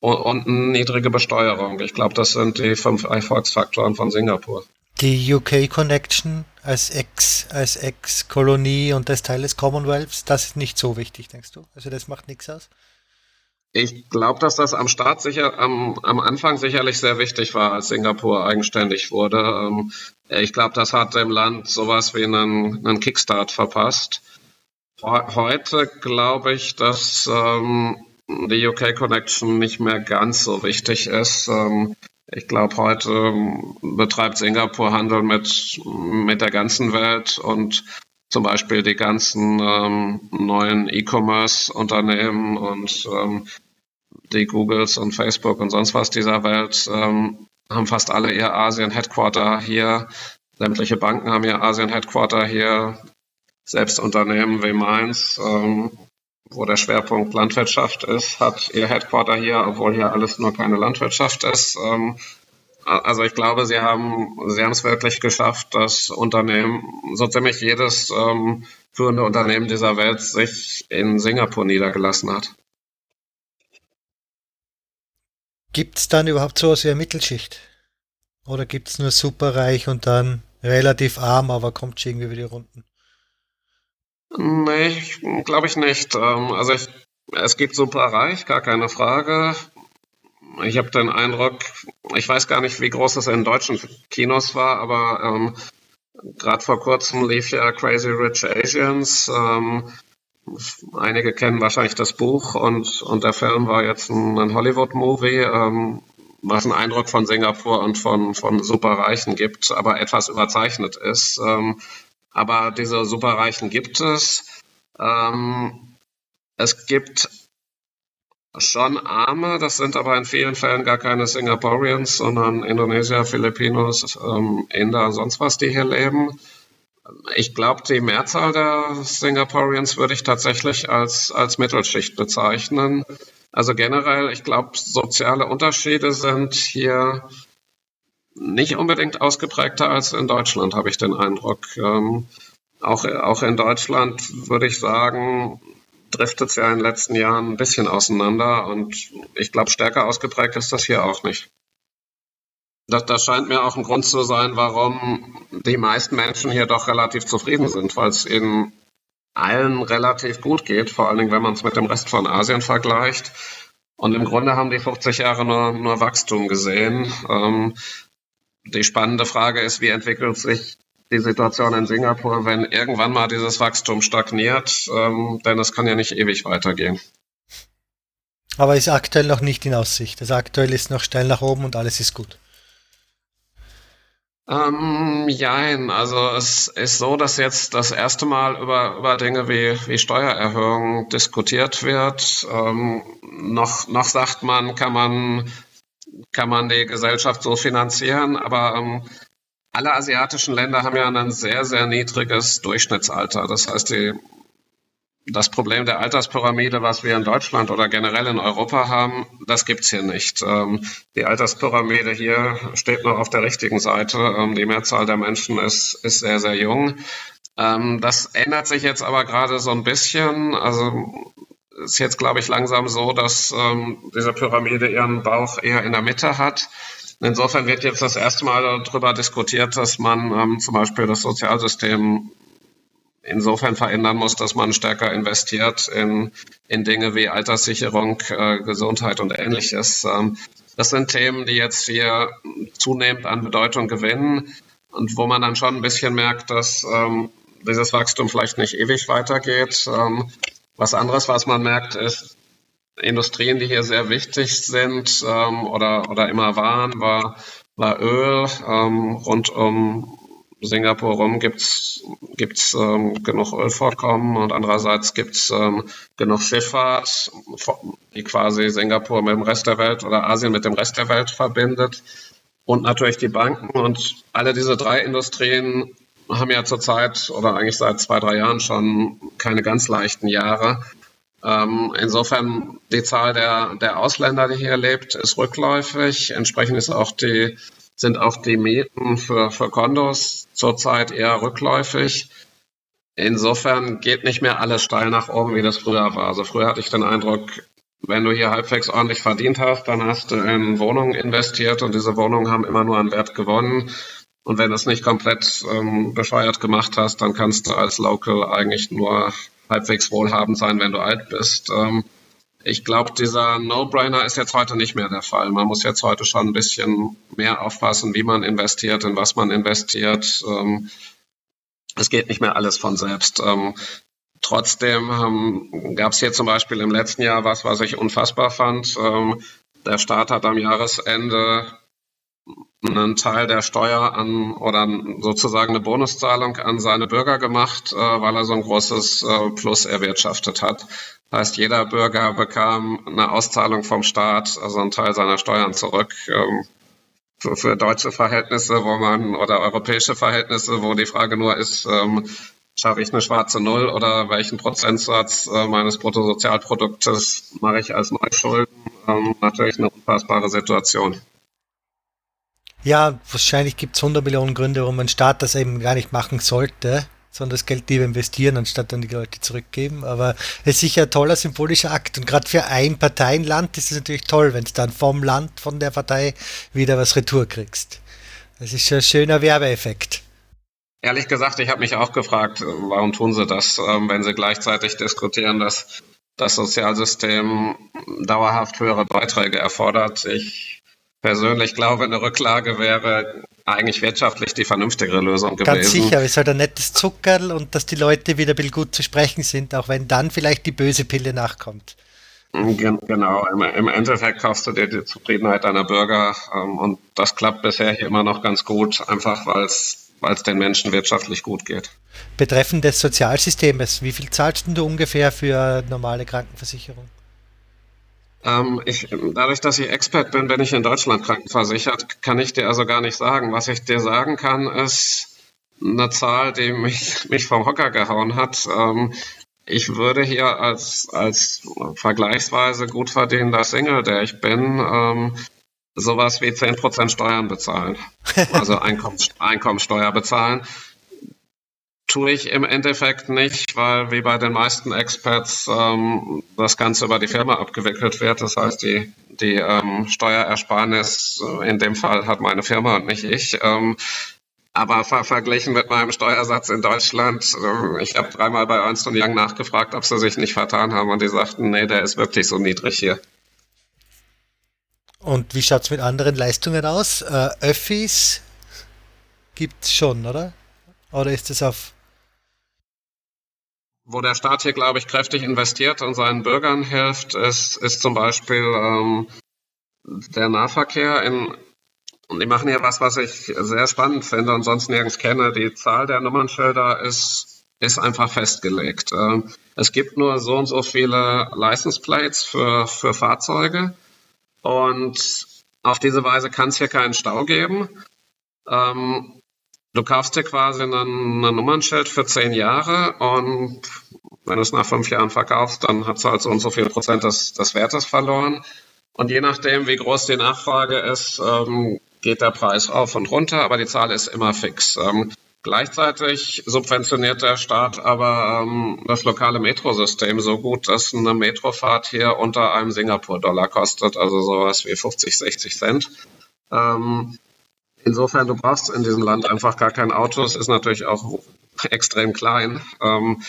und, und eine niedrige Besteuerung. Ich glaube, das sind die fünf Erfolgsfaktoren von Singapur.
Die UK Connection als Ex, als Ex-Kolonie und als Teil des Commonwealths, das ist nicht so wichtig, denkst du? Also das macht nichts aus?
Ich glaube, dass das am Start sicher, am, am Anfang sicherlich sehr wichtig war, als Singapur eigenständig wurde. Ähm, ich glaube, das hat dem Land sowas wie einen, einen Kickstart verpasst. Heute glaube ich, dass ähm, die UK Connection nicht mehr ganz so wichtig ist. Ähm, ich glaube, heute ähm, betreibt Singapur Handel mit, mit der ganzen Welt und zum Beispiel die ganzen ähm, neuen E-Commerce-Unternehmen und ähm, die Googles und Facebook und sonst was dieser Welt ähm, haben fast alle ihr Asien-Headquarter hier. Sämtliche Banken haben ihr Asien-Headquarter hier. Selbst Unternehmen wie meins, ähm, wo der Schwerpunkt Landwirtschaft ist, hat ihr Headquarter hier, obwohl hier alles nur keine Landwirtschaft ist. Ähm, also ich glaube, sie haben sie haben es wirklich geschafft, dass Unternehmen, so ziemlich jedes ähm, führende Unternehmen dieser Welt sich in Singapur niedergelassen hat.
Gibt es dann überhaupt sowas wie eine Mittelschicht? Oder gibt es nur superreich und dann relativ arm, aber kommt schon irgendwie wieder Runden?
Nee, glaube ich nicht. Ähm, also ich, es gibt super reich, gar keine Frage. Ich habe den Eindruck, ich weiß gar nicht, wie groß es in deutschen Kinos war, aber ähm, gerade vor kurzem lief ja Crazy Rich Asians. Ähm, einige kennen wahrscheinlich das Buch und, und der Film war jetzt ein, ein Hollywood-Movie, ähm, was einen Eindruck von Singapur und von, von Superreichen gibt, aber etwas überzeichnet ist. Ähm, aber diese Superreichen gibt es. Ähm, es gibt schon Arme, das sind aber in vielen Fällen gar keine Singaporeans, sondern Indonesier, Filipinos, ähm, Inder, sonst was, die hier leben. Ich glaube, die Mehrzahl der Singaporeans würde ich tatsächlich als, als Mittelschicht bezeichnen. Also generell, ich glaube, soziale Unterschiede sind hier nicht unbedingt ausgeprägter als in Deutschland, habe ich den Eindruck. Ähm, auch, auch in Deutschland würde ich sagen, driftet es ja in den letzten Jahren ein bisschen auseinander und ich glaube, stärker ausgeprägt ist das hier auch nicht. Das, das scheint mir auch ein Grund zu sein, warum die meisten Menschen hier doch relativ zufrieden sind, weil es ihnen allen relativ gut geht, vor allen Dingen, wenn man es mit dem Rest von Asien vergleicht. Und im Grunde haben die 50 Jahre nur, nur Wachstum gesehen. Ähm, die spannende Frage ist, wie entwickelt sich die Situation in Singapur, wenn irgendwann mal dieses Wachstum stagniert, ähm, denn es kann ja nicht ewig weitergehen.
Aber ist aktuell noch nicht in Aussicht. Also aktuell ist noch steil nach oben und alles ist gut.
Ähm, jein, also es ist so, dass jetzt das erste Mal über, über Dinge wie, wie Steuererhöhungen diskutiert wird. Ähm, noch, noch sagt man, kann man, kann man die Gesellschaft so finanzieren, aber ähm, alle asiatischen Länder haben ja ein sehr, sehr niedriges Durchschnittsalter. Das heißt, die das Problem der Alterspyramide, was wir in Deutschland oder generell in Europa haben, das gibt's hier nicht. Ähm, die Alterspyramide hier steht noch auf der richtigen Seite. Ähm, die Mehrzahl der Menschen ist, ist sehr, sehr jung. Ähm, das ändert sich jetzt aber gerade so ein bisschen. Also ist jetzt, glaube ich, langsam so, dass diese Pyramide ihren Bauch eher in der Mitte hat. Insofern wird jetzt das erste Mal darüber diskutiert, dass man zum Beispiel das Sozialsystem insofern verändern muss, dass man stärker investiert in, in Dinge wie Alterssicherung, äh, Gesundheit und ähnliches. Ähm, das sind Themen, die jetzt hier zunehmend an Bedeutung gewinnen und wo man dann schon ein bisschen merkt, dass ähm, dieses Wachstum vielleicht nicht ewig weitergeht. Ähm, was anderes, was man merkt, ist, Industrien, die hier sehr wichtig sind ähm, oder, oder immer waren, war, war Öl ähm, rund um Singapur rum gibt's gibt's ähm, genug Ölvorkommen und andererseits gibt's ähm, genug Schifffahrt, die quasi Singapur mit dem Rest der Welt oder Asien mit dem Rest der Welt verbindet und natürlich die Banken und alle diese drei Industrien haben ja zurzeit oder eigentlich seit zwei, drei Jahren schon keine ganz leichten Jahre. Ähm, insofern die Zahl der, der Ausländer, die hier lebt, ist rückläufig. Entsprechend ist auch die sind auch die Mieten für, für Kondos zurzeit eher rückläufig. Insofern geht nicht mehr alles steil nach oben, wie das früher war. Also früher hatte ich den Eindruck, wenn du hier halbwegs ordentlich verdient hast, dann hast du in Wohnungen investiert und diese Wohnungen haben immer nur an Wert gewonnen. Und wenn du es nicht komplett ähm, bescheuert gemacht hast, dann kannst du als Local eigentlich nur halbwegs wohlhabend sein, wenn du alt bist. Ähm, ich glaube, dieser No-Brainer ist jetzt heute nicht mehr der Fall. Man muss jetzt heute schon ein bisschen mehr aufpassen, wie man investiert, in was man investiert. Ähm, es geht nicht mehr alles von selbst. Ähm, trotzdem ähm, gab es hier zum Beispiel im letzten Jahr was, was ich unfassbar fand. Der Staat hat am Jahresende einen Teil der Steuer an oder sozusagen eine Bonuszahlung an seine Bürger gemacht, äh, weil er so ein großes äh, Plus erwirtschaftet hat. Heißt, jeder Bürger bekam eine Auszahlung vom Staat, also einen Teil seiner Steuern zurück. Ähm, für, für deutsche Verhältnisse, wo man oder europäische Verhältnisse, wo die Frage nur ist, ähm, schaffe ich eine schwarze Null oder welchen Prozentsatz äh, meines Bruttosozialproduktes mache ich als Neuschulden? Ähm, natürlich eine unfassbare Situation.
Ja, wahrscheinlich gibt es 100 Millionen Gründe, warum ein Staat das eben gar nicht machen sollte sondern das Geld lieber investieren, anstatt dann die Leute zurückgeben. Aber es ist sicher ein toller symbolischer Akt. Und gerade für ein Parteienland ist es natürlich toll, wenn du dann vom Land, von der Partei wieder was retour kriegst. Das ist schon ein schöner Werbeeffekt.
Ehrlich gesagt, ich habe mich auch gefragt, warum tun sie das, ähm, wenn sie gleichzeitig diskutieren, dass das Sozialsystem dauerhaft höhere Beiträge erfordert. Ich persönlich glaube, eine Rücklage wäre eigentlich wirtschaftlich die vernünftigere Lösung gewesen.
Ganz sicher, es ist halt ein nettes Zuckerl und dass die Leute wieder gut zu sprechen sind, auch wenn dann vielleicht die böse Pille nachkommt.
Genau, im, Endeffekt kaufst du dir die Zufriedenheit deiner Bürger ähm, und das klappt bisher hier immer noch ganz gut, einfach weil es den Menschen wirtschaftlich gut geht.
Betreffend des Sozialsystems, wie viel zahlst du ungefähr für normale Krankenversicherung?
Ähm, ich, dadurch, dass ich Expert bin, bin ich in Deutschland krankenversichert, kann ich dir also gar nicht sagen. Was ich dir sagen kann, ist eine Zahl, die mich, mich vom Hocker gehauen hat. Ähm, ich würde hier als, als vergleichsweise gut verdienender Single, der ich bin, ähm, sowas wie 10% Steuern bezahlen. Also Einkommens, Einkommensteuer bezahlen tue ich im Endeffekt nicht, weil wie bei den meisten Experts ähm, das Ganze über die Firma abgewickelt wird. Das heißt, die, die ähm, Steuerersparnis in dem Fall hat meine Firma und nicht ich. Ähm, aber ver verglichen mit meinem Steuersatz in Deutschland, äh, ich habe dreimal bei Ernst Young nachgefragt, ob sie sich nicht vertan haben und die sagten, nee, der ist wirklich so niedrig hier.
Und wie schaut es mit anderen Leistungen aus? Äh, Öffis gibt es schon, oder? Oder ist es auf
wo der Staat hier, glaube ich, kräftig investiert und seinen Bürgern hilft, ist, ist zum Beispiel ähm, der Nahverkehr in und die machen hier was, was ich sehr spannend finde und sonst nirgends kenne. Die Zahl der Nummernschilder ist, ist einfach festgelegt. Ähm, es gibt nur so und so viele License Plates für, für Fahrzeuge und auf diese Weise kann es hier keinen Stau geben. Ähm, du kaufst dir quasi ein Nummernschild für zehn Jahre und wenn du es nach fünf Jahren verkaufst, dann hat es halt so und so viel Prozent des, des Wertes verloren. Und je nachdem, wie groß die Nachfrage ist, ähm, geht der Preis auf und runter, aber die Zahl ist immer fix. Ähm, gleichzeitig subventioniert der Staat aber ähm, das lokale Metrosystem so gut, dass eine Metrofahrt hier unter einem Singapur-Dollar kostet, also sowas wie 50, 60 Cent. Ähm, insofern, du brauchst in diesem Land einfach gar kein Auto. Es ist natürlich auch extrem klein. Ähm,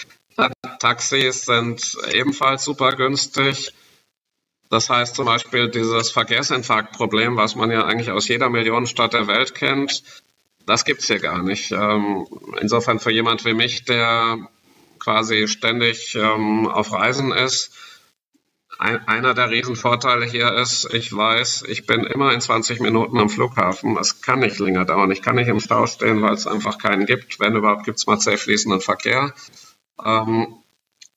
Taxis sind ebenfalls super günstig. Das heißt zum Beispiel dieses Verkehrsinfarktproblem, was man ja eigentlich aus jeder Millionenstadt der Welt kennt, das gibt es hier gar nicht. Ähm, insofern für jemand wie mich, der quasi ständig ähm, auf Reisen ist, einer der Riesenvorteile hier ist, ich weiß, ich bin immer in 20 Minuten am Flughafen. Es kann nicht länger dauern. Ich kann nicht im Stau stehen, weil es einfach keinen gibt. Wenn überhaupt, gibt es mal sehr fließenden Verkehr. Ähm,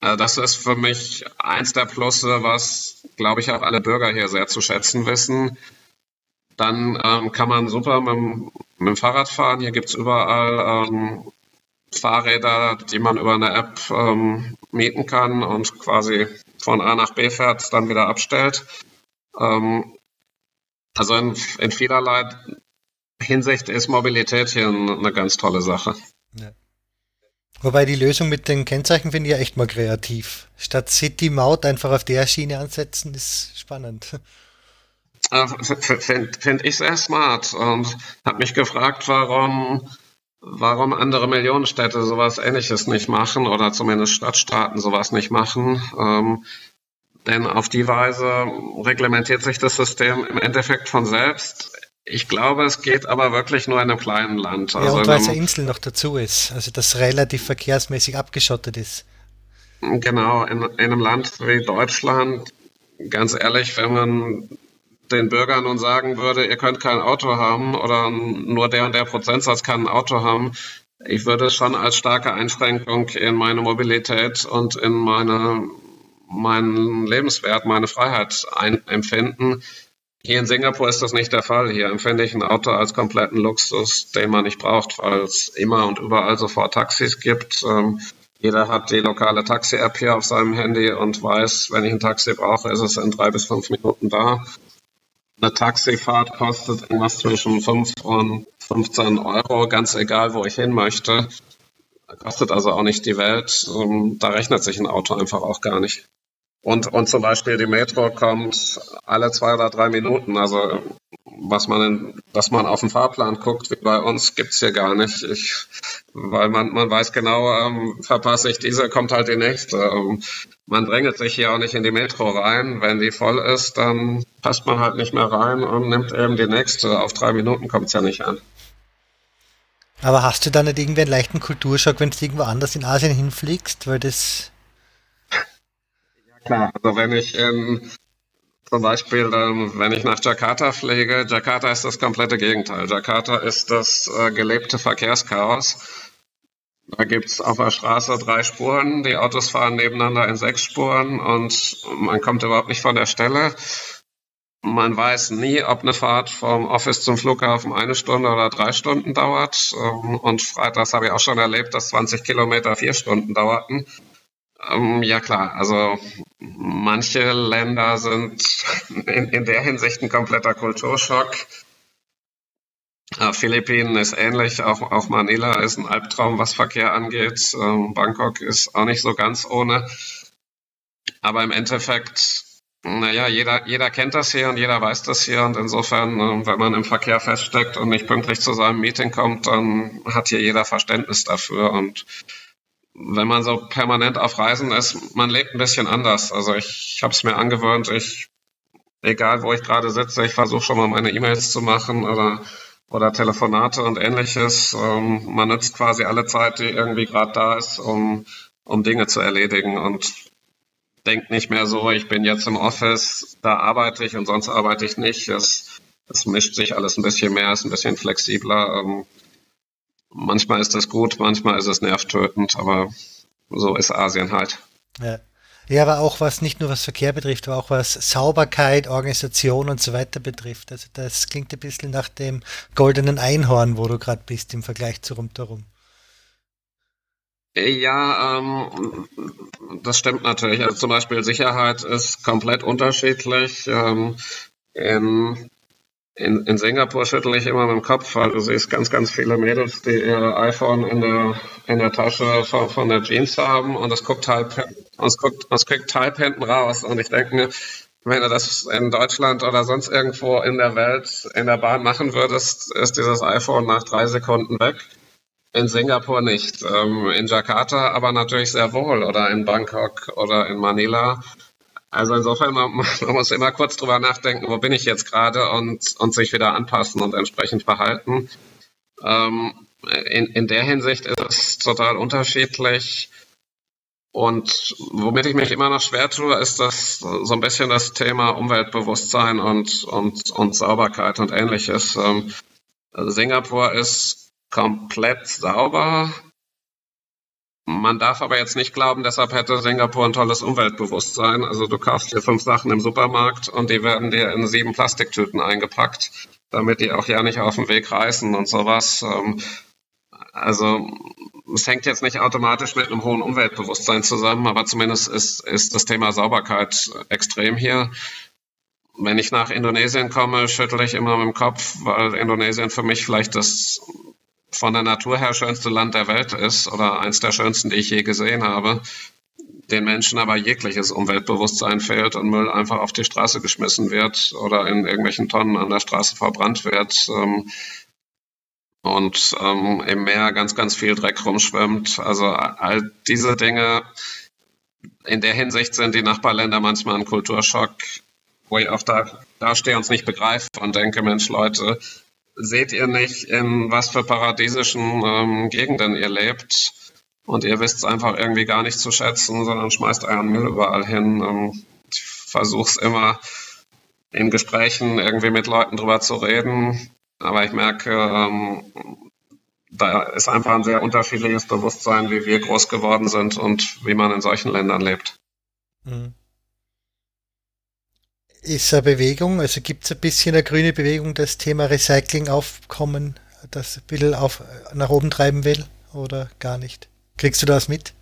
äh, das ist für mich eins der Plusse, was, glaube ich, auch alle Bürger hier sehr zu schätzen wissen. Dann ähm, kann man super mit, mit, dem Fahrrad fahren. Hier gibt es überall ähm, Fahrräder, die man über eine App ähm, mieten kann und quasi von A nach B fährt, dann wieder abstellt. Ähm, also in, in vielerlei Hinsicht ist Mobilität hier eine ganz tolle Sache. Ja.
Wobei die Lösung mit den Kennzeichen finde ich ja echt mal kreativ. Statt City Maut einfach auf der Schiene ansetzen, ist spannend.
Äh, finde find ich sehr smart und habe mich gefragt, warum, warum andere Millionenstädte sowas ähnliches nicht machen oder zumindest Stadtstaaten sowas nicht machen. Ähm, denn auf die Weise reglementiert sich das System im Endeffekt von selbst. Ich glaube, es geht aber wirklich nur in einem kleinen Land.
Also ja, und weil es eine Insel noch dazu ist, also das relativ verkehrsmäßig abgeschottet ist.
Genau, in, in einem Land wie Deutschland, ganz ehrlich, wenn man den Bürgern nun sagen würde, ihr könnt kein Auto haben oder nur der und der Prozentsatz kann ein Auto haben, ich würde es schon als starke Einschränkung in meine Mobilität und in meine, meinen Lebenswert, meine Freiheit ein, empfinden. Hier in Singapur ist das nicht der Fall. Hier empfinde ich ein Auto als kompletten Luxus, den man nicht braucht, weil es immer und überall sofort Taxis gibt. Ähm, jeder hat die lokale Taxi-App hier auf seinem Handy und weiß, wenn ich ein Taxi brauche, ist es in drei bis fünf Minuten da. Eine Taxifahrt kostet irgendwas zwischen 5 und 15 Euro, ganz egal, wo ich hin möchte. Kostet also auch nicht die Welt. Ähm, da rechnet sich ein Auto einfach auch gar nicht. Und, und zum Beispiel die Metro kommt alle zwei oder drei Minuten. Also was man, in, was man auf dem Fahrplan guckt, wie bei uns, gibt's hier gar nicht. Ich, weil man, man weiß genau, ähm, verpasse ich diese, kommt halt die nächste. Ähm, man drängelt sich hier auch nicht in die Metro rein. Wenn die voll ist, dann passt man halt nicht mehr rein und nimmt eben die nächste. Auf drei Minuten kommt's ja nicht an.
Aber hast du da nicht irgendwie einen leichten Kulturschock, wenn du irgendwo anders in Asien hinfliegst? Weil das
klar. Also wenn ich in, zum Beispiel, ähm, wenn ich nach Jakarta fliege, Jakarta ist das komplette Gegenteil. Jakarta ist das äh, gelebte Verkehrschaos. Da gibt es auf der Straße drei Spuren, die Autos fahren nebeneinander in sechs Spuren und man kommt überhaupt nicht von der Stelle. Man weiß nie, ob eine Fahrt vom Office zum Flughafen eine Stunde oder drei Stunden dauert. Ähm, und freitags habe ich auch schon erlebt, dass 20 Kilometer vier Stunden dauerten. Ähm, ja klar, also manche Länder sind in, in der Hinsicht ein kompletter Kulturschock. Äh, Philippinen ist ähnlich, auch, auch Manila ist ein Albtraum, was Verkehr angeht. Ähm, Bangkok ist auch nicht so ganz ohne. Aber im Endeffekt, naja, jeder, jeder kennt das hier und jeder weiß das hier. Und insofern, äh, wenn man im Verkehr feststeckt und nicht pünktlich zu seinem Meeting kommt, dann hat hier jeder Verständnis dafür. Und wenn man so permanent auf Reisen ist, man lebt ein bisschen anders. Also ich, ich habe es mir angewöhnt, ich, egal wo ich gerade sitze, ich versuche schon mal meine E-Mails zu machen oder oder Telefonate und ähnliches. Ähm, man nutzt quasi alle Zeit, die irgendwie gerade da ist, um, um Dinge zu erledigen und denkt nicht mehr so, ich bin jetzt im Office, da arbeite ich und sonst arbeite ich nicht. Es, es mischt sich alles ein bisschen mehr, ist ein bisschen flexibler. Ähm, manchmal ist das gut, manchmal ist es nervtötend, aber so ist Asien halt.
Ja. Ja, aber auch was nicht nur was Verkehr betrifft, aber auch was Sauberkeit, Organisation und so weiter betrifft. Also das klingt ein bisschen nach dem goldenen Einhorn, wo du gerade bist im Vergleich zu rundherum.
Ja, ähm, das stimmt natürlich. Also zum Beispiel Sicherheit ist komplett unterschiedlich. Ähm, in in, in Singapur schüttel ich immer mit dem Kopf, weil du siehst ganz, ganz viele Mädels, die ihr iPhone in der, in der Tasche von, von der Jeans haben und es guckt halb, es guckt, es guckt halb hinten raus. Und ich denke mir, wenn du das in Deutschland oder sonst irgendwo in der Welt in der Bahn machen würdest, ist dieses iPhone nach drei Sekunden weg. In Singapur nicht. Ähm, in Jakarta aber natürlich sehr wohl oder in Bangkok oder in Manila. Also insofern, man, man, muss immer kurz drüber nachdenken, wo bin ich jetzt gerade und, und sich wieder anpassen und entsprechend verhalten. Ähm, in, in der Hinsicht ist es total unterschiedlich. Und womit ich mich immer noch schwer tue, ist das so ein bisschen das Thema Umweltbewusstsein und, und, und Sauberkeit und ähnliches. Ähm, Singapur ist komplett sauber. Man darf aber jetzt nicht glauben, deshalb hätte Singapur ein tolles Umweltbewusstsein. Also du kaufst dir fünf Sachen im Supermarkt und die werden dir in sieben Plastiktüten eingepackt, damit die auch ja nicht auf dem Weg reißen und sowas. Ähm, also es hängt jetzt nicht automatisch mit einem hohen Umweltbewusstsein zusammen, aber zumindest ist, ist das Thema Sauberkeit extrem hier. Wenn ich nach Indonesien komme, schüttle ich immer mit dem Kopf, weil Indonesien für mich vielleicht das von der Natur her schönste Land der Welt ist oder eins der schönsten, die ich je gesehen habe, den Menschen aber jegliches Umweltbewusstsein fehlt und Müll einfach auf die Straße geschmissen wird oder in irgendwelchen Tonnen an der Straße verbrannt wird ähm, und ähm, im Meer ganz, ganz viel Dreck rumschwimmt. Also all diese Dinge, in der Hinsicht sind die Nachbarländer manchmal ein Kulturschock, wo ich auch da, da stehe und es nicht begreife und denke, Mensch, Leute, seht ihr nicht, in was für paradiesischen ähm, Gegenden ihr lebt. Und ihr wisst es einfach irgendwie gar nicht zu schätzen, sondern schmeißt euren Müll überall hin. Ähm, ich versuche es immer in Gesprächen irgendwie mit Leuten drüber zu reden. Aber ich merke, ähm, da ist einfach ein sehr unterschiedliches Bewusstsein, wie wir groß geworden sind und wie man in solchen Ländern lebt. Mhm
ist eine Bewegung, also gibt es ein bisschen eine grüne Bewegung, das Thema Recycling aufkommen, das ein bisschen auf, nach oben treiben will oder gar nicht? Kriegst du das mit?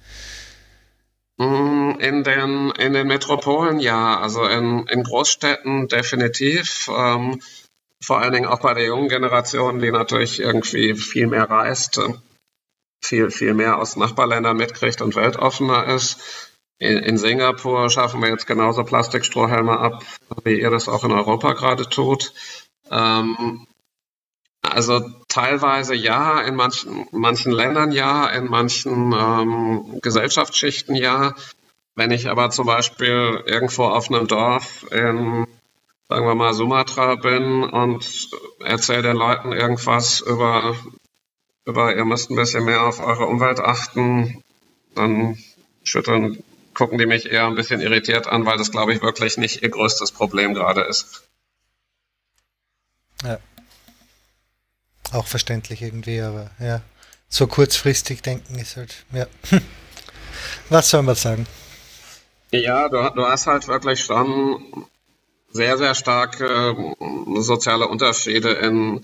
Mm, in den, in den Metropolen ja, also in, in Großstädten definitiv. Ähm, vor allen Dingen auch bei der jungen Generation, die natürlich irgendwie viel mehr reist, viel, viel mehr aus Nachbarländern mitkriegt und weltoffener ist. In, in Singapur schaffen wir jetzt genauso Plastikstrohhelme ab, wie ihr das auch in Europa gerade tut. Ähm, also teilweise ja, in manchen, manchen Ländern ja, in manchen ähm, Gesellschaftsschichten ja. Wenn ich aber zum Beispiel irgendwo auf einem Dorf in, sagen wir mal, Sumatra bin und erzähle den Leuten irgendwas über, über, ihr müsst ein bisschen mehr auf eure Umwelt achten, dann schütteln gucken die mich eher ein bisschen irritiert an, weil das, glaube ich, wirklich nicht ihr größtes Problem gerade ist.
Ja. Auch verständlich irgendwie, aber ja. So kurzfristig denken ist halt, ja. Was soll man sagen?
Ja, du, du hast halt wirklich schon sehr, sehr starke soziale Unterschiede in,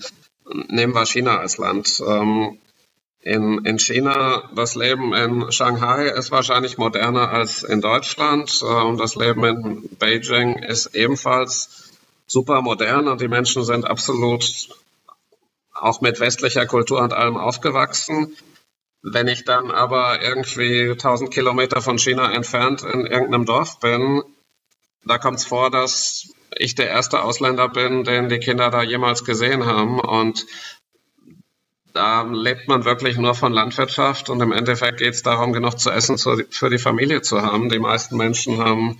nehmen wir China als Land. Ähm, in, in China, das Leben in Shanghai ist wahrscheinlich moderner als in Deutschland äh, und das Leben in Beijing ist ebenfalls super modern und die Menschen sind absolut auch mit westlicher Kultur und allem aufgewachsen. Wenn ich dann aber irgendwie 1000 Kilometer von China entfernt in irgendeinem Dorf bin, da kommt es vor, dass ich der erste Ausländer bin, den die Kinder da jemals gesehen haben. Und da lebt man wirklich nur von Landwirtschaft und im Endeffekt geht es darum, genug zu essen für die Familie zu haben. Die meisten Menschen haben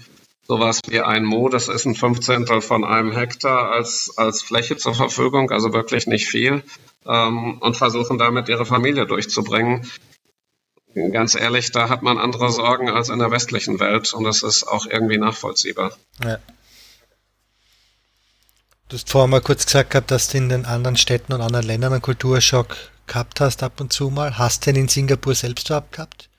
sowas wie ein Mo, das ist ein Fünfzehntel von einem Hektar als, als Fläche zur Verfügung, also wirklich nicht viel, ähm, und versuchen damit ihre Familie durchzubringen. Ganz ehrlich, da hat man andere Sorgen als in der westlichen Welt und das ist auch irgendwie nachvollziehbar. Ja.
Du hast vorher mal kurz gesagt gehabt, dass du in den anderen Städten und anderen Ländern einen Kulturschock gehabt hast ab und zu mal. Hast du den in Singapur selbst überhaupt gehabt?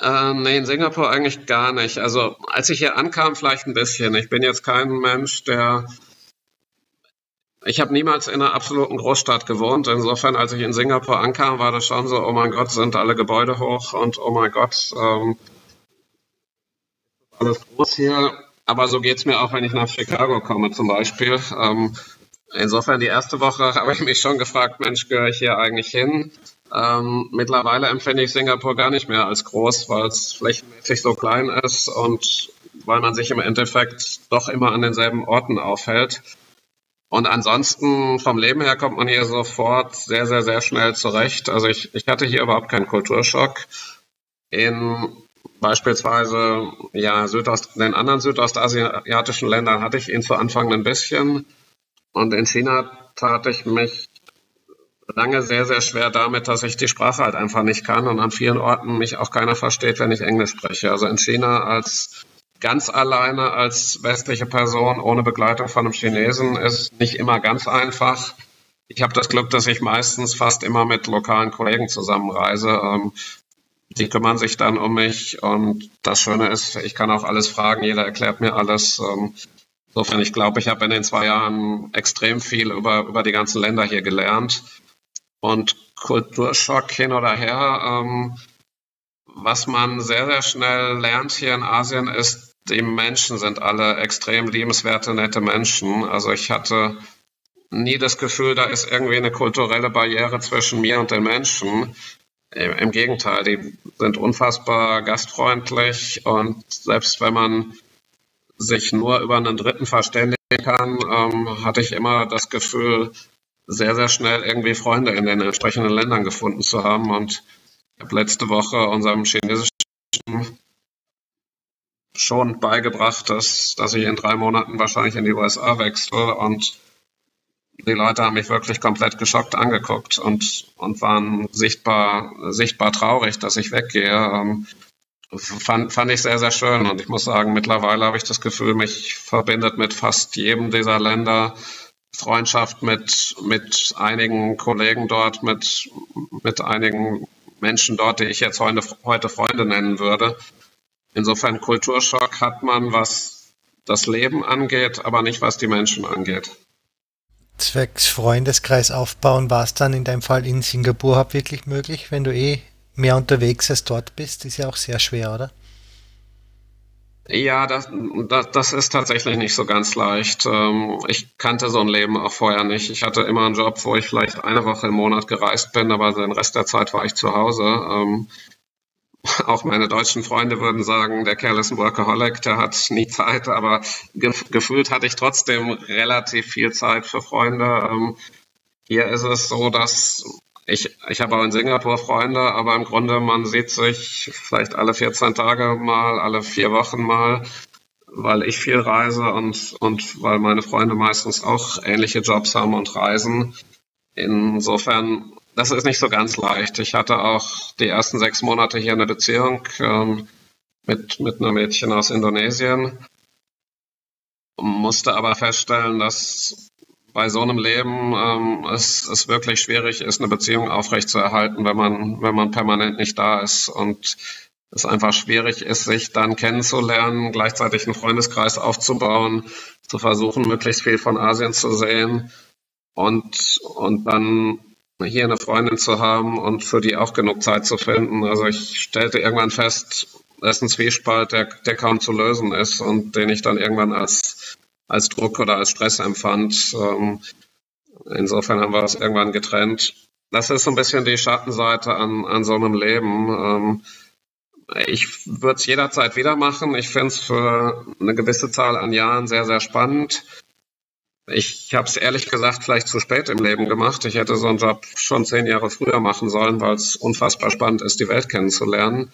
Äh, nee, in Singapur eigentlich gar nicht. Also als ich hier ankam, vielleicht ein bisschen. Ich bin jetzt kein Mensch, der... Ich habe niemals in einer absoluten Großstadt gewohnt. Insofern, als ich in Singapur ankam, war das schon so, oh mein Gott, sind alle Gebäude hoch und oh mein Gott, ähm, alles groß hier. Aber so geht es mir auch, wenn ich nach Chicago komme zum Beispiel. Ähm, insofern die erste Woche habe ich mich schon gefragt, Mensch, gehöre ich hier eigentlich hin? Ähm, mittlerweile empfinde ich Singapur gar nicht mehr als groß, weil es flächenmäßig so klein ist und weil man sich im Endeffekt doch immer an denselben Orten aufhält. Und ansonsten vom Leben her kommt man hier sofort sehr, sehr, sehr schnell zurecht. Also ich, ich hatte hier überhaupt keinen Kulturschock. In beispielsweise ja, Südost, in den anderen südostasiatischen Ländern hatte ich ihn zu Anfang ein bisschen. Und in China tat ich mich lange sehr, sehr schwer damit, dass ich die Sprache halt einfach nicht kann und an vielen Orten mich auch keiner versteht, wenn ich Englisch spreche. Also in China als ganz alleine als westliche Person ohne Begleitung von einem Chinesen ist nicht immer ganz einfach. Ich habe das Glück, dass ich meistens fast immer mit lokalen Kollegen zusammenreise. Die kümmern sich dann um mich und das Schöne ist, ich kann auch alles fragen, jeder erklärt mir alles. Ähm, insofern, ich glaube, ich habe in den zwei Jahren extrem viel über, über die ganzen Länder hier gelernt. Und Kulturschock hin oder her, ähm, was man sehr, sehr schnell lernt hier in Asien ist, die Menschen sind alle extrem liebenswerte, nette Menschen. Also ich hatte nie das Gefühl, da ist irgendwie eine kulturelle Barriere zwischen mir und den Menschen. Im Gegenteil, die sind unfassbar gastfreundlich und selbst wenn man sich nur über einen Dritten verständigen kann, ähm, hatte ich immer das Gefühl, sehr, sehr schnell irgendwie Freunde in den entsprechenden Ländern gefunden zu haben. Und ich habe letzte Woche unserem chinesischen schon beigebracht, dass, dass ich in drei Monaten wahrscheinlich in die USA wechsle. Und die Leute haben mich wirklich komplett geschockt angeguckt und, und waren sichtbar, sichtbar traurig, dass ich weggehe. Ähm, fand, fand ich sehr, sehr schön. Und ich muss sagen, mittlerweile habe ich das Gefühl, mich verbindet mit fast jedem dieser Länder Freundschaft mit, mit einigen Kollegen dort, mit, mit einigen Menschen dort, die ich jetzt heute, heute Freunde nennen würde. Insofern Kulturschock hat man, was das Leben angeht, aber nicht was die Menschen angeht.
Zwecks Freundeskreis aufbauen, war es dann in deinem Fall in Singapur wirklich möglich, wenn du eh mehr unterwegs als dort bist? Ist ja auch sehr schwer, oder?
Ja, das, das, das ist tatsächlich nicht so ganz leicht. Ähm, ich kannte so ein Leben auch vorher nicht. Ich hatte immer einen Job, wo ich vielleicht eine Woche im Monat gereist bin, aber den Rest der Zeit war ich zu Hause. Auch meine deutschen Freunde würden sagen, der Kerl ist ein Workaholic, der hat nie Zeit, aber gefühlt hatte ich trotzdem relativ viel Zeit für Freunde. Ähm, hier ist es so, dass ich, ich habe auch in Singapur Freunde, aber im Grunde, man sieht sich vielleicht alle 14 Tage mal, alle vier Wochen mal, weil ich viel reise und, und weil meine Freunde meistens auch ähnliche Jobs haben und reisen. Insofern, das ist nicht so ganz leicht. Ich hatte auch die ersten sechs Monate hier eine Beziehung ähm, mit, mit einer Mädchen aus Indonesien, musste aber feststellen, dass bei so einem Leben ähm, es, es wirklich schwierig ist, eine Beziehung aufrechtzuerhalten, wenn man, wenn man permanent nicht da ist und es einfach schwierig ist, sich dann kennenzulernen, gleichzeitig einen Freundeskreis aufzubauen, zu versuchen, möglichst viel von Asien zu sehen und, und dann hier eine Freundin zu haben und für die auch genug Zeit zu finden. Also ich stellte irgendwann fest, das ist ein Zwiespalt, der, der kaum zu lösen ist und den ich dann irgendwann als als Druck oder als Stress empfand. Ähm, insofern haben wir das irgendwann getrennt. Das ist so ein bisschen die Schattenseite an, an so einem Leben. Ähm, ich würde es jederzeit wieder machen. Ich finde es für eine gewisse Zahl an Jahren sehr, sehr spannend. Ich habe es ehrlich gesagt vielleicht zu spät im Leben gemacht. Ich hätte so einen Job schon zehn Jahre früher machen sollen, weil es unfassbar spannend ist, die Welt kennenzulernen.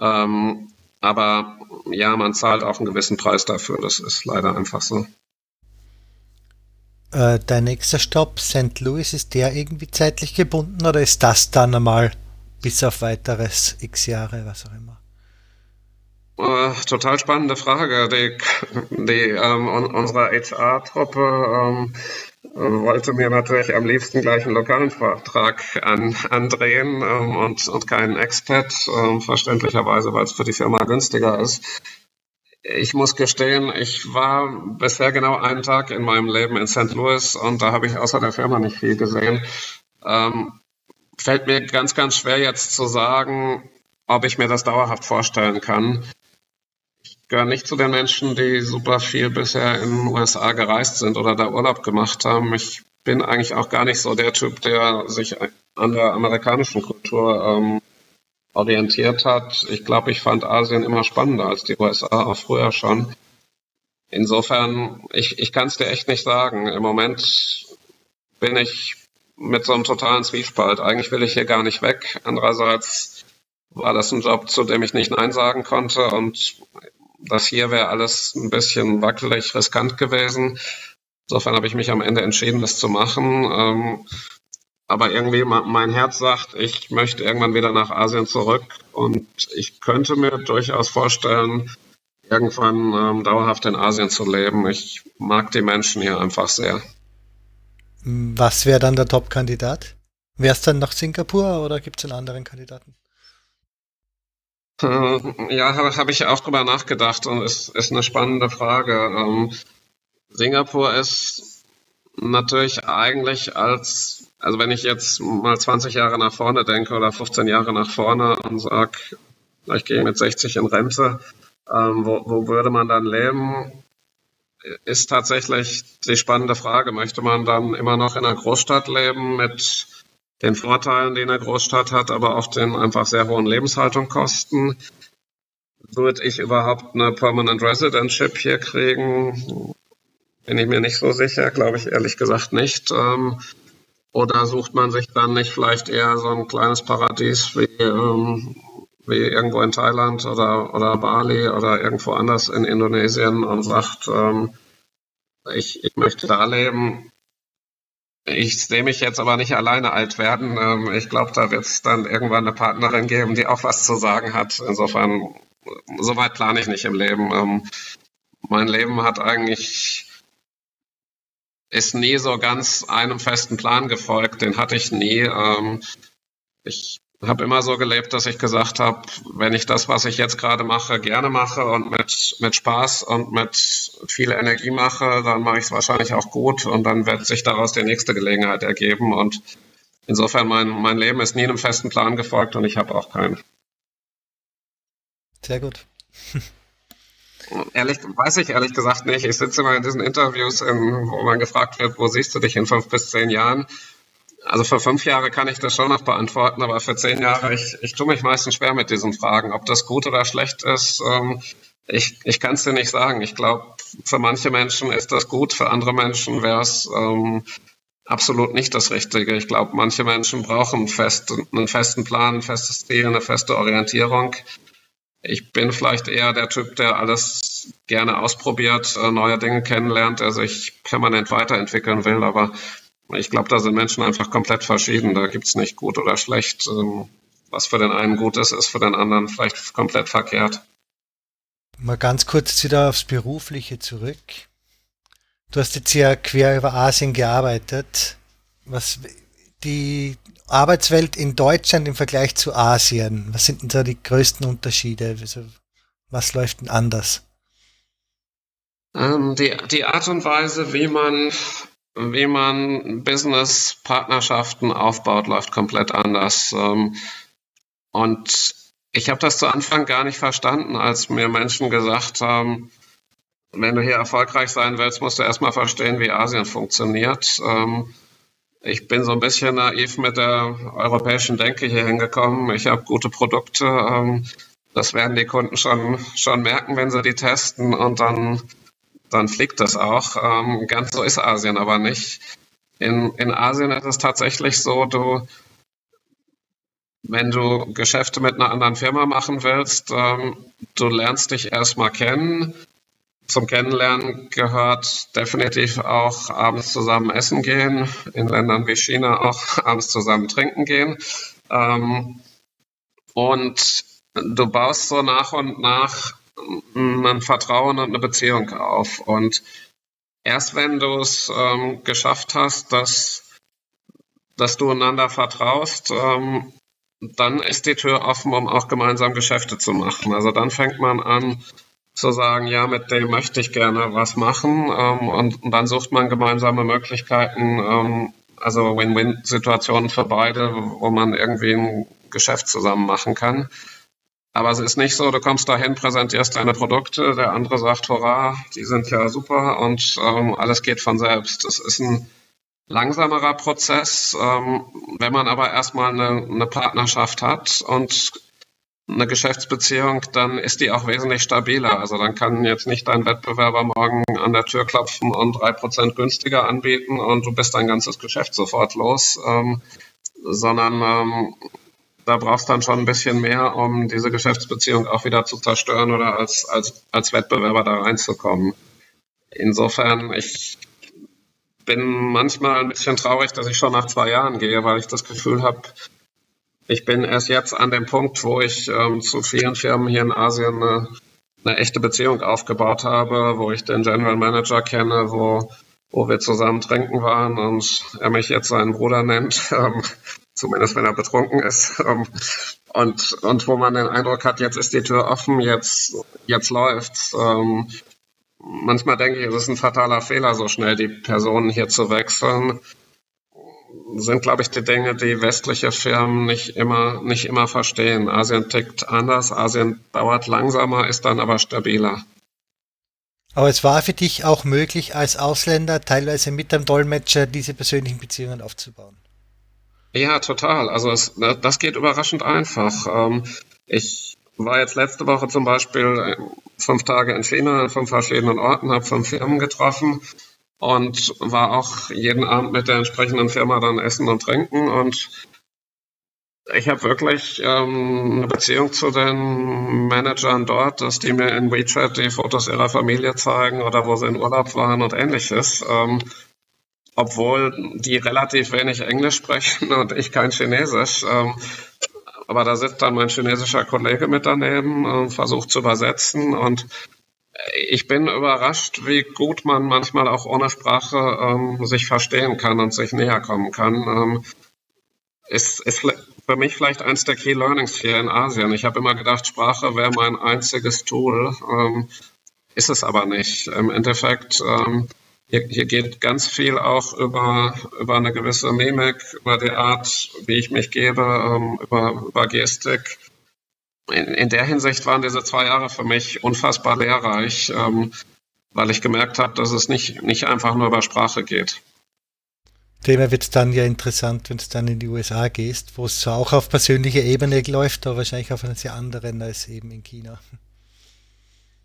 Ähm, aber ja, man zahlt auch einen gewissen Preis dafür. Das ist leider einfach so.
Äh, dein nächster Stopp, St. Louis, ist der irgendwie zeitlich gebunden oder ist das dann einmal bis auf weiteres x Jahre, was auch immer?
Äh, total spannende Frage. Die, die ähm, unsere HR-Truppe ähm, wollte mir natürlich am liebsten gleich einen lokalen Vertrag an, andrehen ähm, und, und keinen Expat, ähm, verständlicherweise, weil es für die Firma günstiger ist. Ich muss gestehen, ich war bisher genau einen Tag in meinem Leben in St. Louis und da habe ich außer der Firma nicht viel gesehen. Ähm, fällt mir ganz, ganz schwer jetzt zu sagen, ob ich mir das dauerhaft vorstellen kann gehöre nicht zu den Menschen, die super viel bisher in den USA gereist sind oder da Urlaub gemacht haben. Ich bin eigentlich auch gar nicht so der Typ, der sich an der amerikanischen Kultur ähm, orientiert hat. Ich glaube, ich fand Asien immer spannender als die USA, auch früher schon. Insofern, ich, ich kann es dir echt nicht sagen. Im Moment bin ich mit so einem totalen Zwiespalt. Eigentlich will ich hier gar nicht weg. Andererseits war das ein Job, zu dem ich nicht Nein sagen konnte und das hier wäre alles ein bisschen wackelig, riskant gewesen. Insofern habe ich mich am Ende entschieden, das zu machen. Ähm, aber irgendwie mein Herz sagt, ich möchte irgendwann wieder nach Asien zurück und ich könnte mir durchaus vorstellen, irgendwann ähm, dauerhaft in Asien zu leben. Ich mag die Menschen hier einfach sehr.
Was wäre dann der Top-Kandidat? Wäre es dann nach Singapur oder gibt es einen anderen Kandidaten?
Äh, ja, habe hab ich auch drüber nachgedacht und es ist eine spannende Frage. Ähm, Singapur ist natürlich eigentlich als, also wenn ich jetzt mal 20 Jahre nach vorne denke oder 15 Jahre nach vorne und sage, ich gehe mit 60 in Rente, ähm, wo, wo würde man dann leben? Ist tatsächlich die spannende Frage. Möchte man dann immer noch in einer Großstadt leben mit den Vorteilen, die eine Großstadt hat, aber auch den einfach sehr hohen Lebenshaltungskosten. Würde ich überhaupt eine Permanent Residentship hier kriegen? Bin ich mir nicht so sicher, glaube ich ehrlich gesagt nicht. Ähm, oder sucht man sich dann nicht vielleicht eher so ein kleines Paradies wie, ähm, wie irgendwo in Thailand oder, oder Bali oder irgendwo anders in Indonesien und sagt, ähm, ich, ich möchte da leben, ich sehe mich jetzt aber nicht alleine alt werden. Ähm, ich glaube, da wird es dann irgendwann eine Partnerin geben, die auch was zu sagen hat. Insofern, soweit plane ich nicht im Leben. Ähm, mein Leben hat eigentlich, ist nie so ganz einem festen Plan gefolgt. Den hatte ich nie. Ähm, ich habe immer so gelebt, dass ich gesagt habe, wenn ich das, was ich jetzt gerade mache, gerne mache und mit, mit Spaß und mit viel Energie mache, dann mache ich es wahrscheinlich auch gut und dann wird sich daraus die nächste Gelegenheit ergeben. Und insofern, mein, mein Leben ist nie einem festen Plan gefolgt und ich habe auch keinen.
Sehr gut.
Ehrlich, weiß ich ehrlich gesagt nicht. Ich sitze immer in diesen Interviews, in, wo man gefragt wird, wo siehst du dich in fünf bis zehn Jahren? Also für fünf Jahre kann ich das schon noch beantworten, aber für zehn Jahre, ich, ich tue mich meistens schwer mit diesen Fragen. Ob das gut oder schlecht ist, ähm, ich, ich kann es dir nicht sagen. Ich glaube, für manche Menschen ist das gut, für andere Menschen wäre es ähm, absolut nicht das Richtige. Ich glaube, manche Menschen brauchen fest, einen festen Plan, ein festes Ziel, eine feste Orientierung. Ich bin vielleicht eher der Typ, der alles gerne ausprobiert, äh, neue Dinge kennenlernt, der sich permanent weiterentwickeln will, aber ich glaube, da sind Menschen einfach komplett verschieden. Da gibt es nicht gut oder schlecht. Ähm, was für den einen gut ist, ist für den anderen vielleicht komplett verkehrt.
Mal ganz kurz wieder aufs Berufliche zurück. Du hast jetzt ja quer über Asien gearbeitet. Was die Arbeitswelt in Deutschland im Vergleich zu Asien, was sind denn da die größten Unterschiede? Also, was läuft denn anders?
Ähm, die, die Art und Weise, wie man wie man Business-Partnerschaften aufbaut, läuft komplett anders. Ähm, und ich habe das zu Anfang gar nicht verstanden, als mir Menschen gesagt haben, wenn du hier erfolgreich sein willst, musst du erstmal verstehen, wie Asien funktioniert. Ähm, ich bin so ein bisschen naiv mit der europäischen Denke hier hingekommen. Ich habe gute Produkte. Ähm, das werden die Kunden schon, schon merken, wenn sie die testen und dann, dann fliegt das auch. Ähm, ganz so ist Asien aber nicht. In, in Asien ist es tatsächlich so, du, wenn du Geschäfte mit einer anderen Firma machen willst, ähm, du lernst dich erstmal kennen, zum Kennenlernen gehört definitiv auch abends zusammen essen gehen, in Ländern wie China auch abends zusammen trinken gehen. Ähm, und du baust so nach und nach ein Vertrauen und eine Beziehung auf. Und erst wenn du es ähm, geschafft hast, dass, dass du einander vertraust, ähm, dann ist die Tür offen, um auch gemeinsam Geschäfte zu machen. Also dann fängt man an, zu sagen, ja, mit dem möchte ich gerne was machen ähm, und, und, dann sucht man gemeinsame Möglichkeiten, ähm, also Win-Win-Situationen für beide, wo man irgendwie ein Geschäft zusammen machen kann. Aber es ist nicht so, du kommst dahin, präsentierst deine Produkte, der andere sagt, hurra, die sind ja super und ähm, alles geht von selbst. Es ist ein langsamerer Prozess. Ähm, wenn man aber erstmal eine, eine Partnerschaft hat und eine Geschäftsbeziehung, dann ist die auch wesentlich stabiler. Also dann kann jetzt nicht dein Wettbewerber morgen an der Tür klopfen und drei Prozent günstiger anbieten und du bist dein ganzes Geschäft sofort los, ähm, sondern ähm, da brauchst dann schon ein bisschen mehr, um diese Geschäftsbeziehung auch wieder zu zerstören oder als, als, als Wettbewerber da reinzukommen. Insofern, ich bin manchmal ein bisschen traurig, dass ich schon nach zwei Jahren gehe, weil ich das Gefühl habe, ich bin erst jetzt an dem Punkt, wo ich ähm, zu vielen Firmen hier in Asien eine, eine, echte Beziehung aufgebaut habe, wo ich den General Manager kenne, wo, wo wir zusammen trinken waren und er mich jetzt seinen Bruder nennt, ähm, zumindest wenn er betrunken ist. Ähm, und, und wo man den Eindruck hat, jetzt ist die Tür offen, jetzt, jetzt läuft's. Ähm, manchmal denke ich, es ist ein fataler Fehler, so schnell die Personen hier zu wechseln sind, glaube ich, die Dinge, die westliche Firmen nicht immer, nicht immer verstehen. Asien tickt anders, Asien dauert langsamer, ist dann aber stabiler.
Aber es war für dich auch möglich, als Ausländer teilweise mit dem Dolmetscher diese persönlichen Beziehungen aufzubauen.
Ja, total. Also es, das geht überraschend einfach. Ähm, ich war jetzt letzte Woche zum Beispiel fünf Tage in China an fünf verschiedenen Orten, habe fünf Firmen getroffen und war auch jeden Abend mit der entsprechenden Firma dann essen und trinken und ich habe wirklich ähm, eine Beziehung zu den Managern dort, dass die mir in WeChat die Fotos ihrer Familie zeigen oder wo sie in Urlaub waren und ähnliches. Ähm, obwohl die relativ wenig Englisch sprechen und ich kein Chinesisch. Ähm, aber da sitzt dann mein chinesischer Kollege mit daneben und versucht zu übersetzen und ich bin überrascht, wie gut man manchmal auch ohne Sprache ähm, sich verstehen kann und sich näher kommen kann. Ähm, ist, ist für mich vielleicht eins der Key Learnings hier in Asien. Ich habe immer gedacht, Sprache wäre mein einziges Tool. Ähm, ist es aber nicht. Im Endeffekt, ähm, hier, hier, geht ganz viel auch über, über eine gewisse Mimik, über die Art, wie ich mich gebe, ähm, über, über Gestik in, in, der Hinsicht waren diese zwei Jahre für mich unfassbar lehrreich, ähm, weil ich gemerkt habe, dass es nicht, nicht einfach nur über Sprache geht.
Thema wird es dann ja interessant, wenn du dann in die USA gehst, wo es auch auf persönlicher Ebene läuft, aber wahrscheinlich auf einer sehr anderen als eben in China.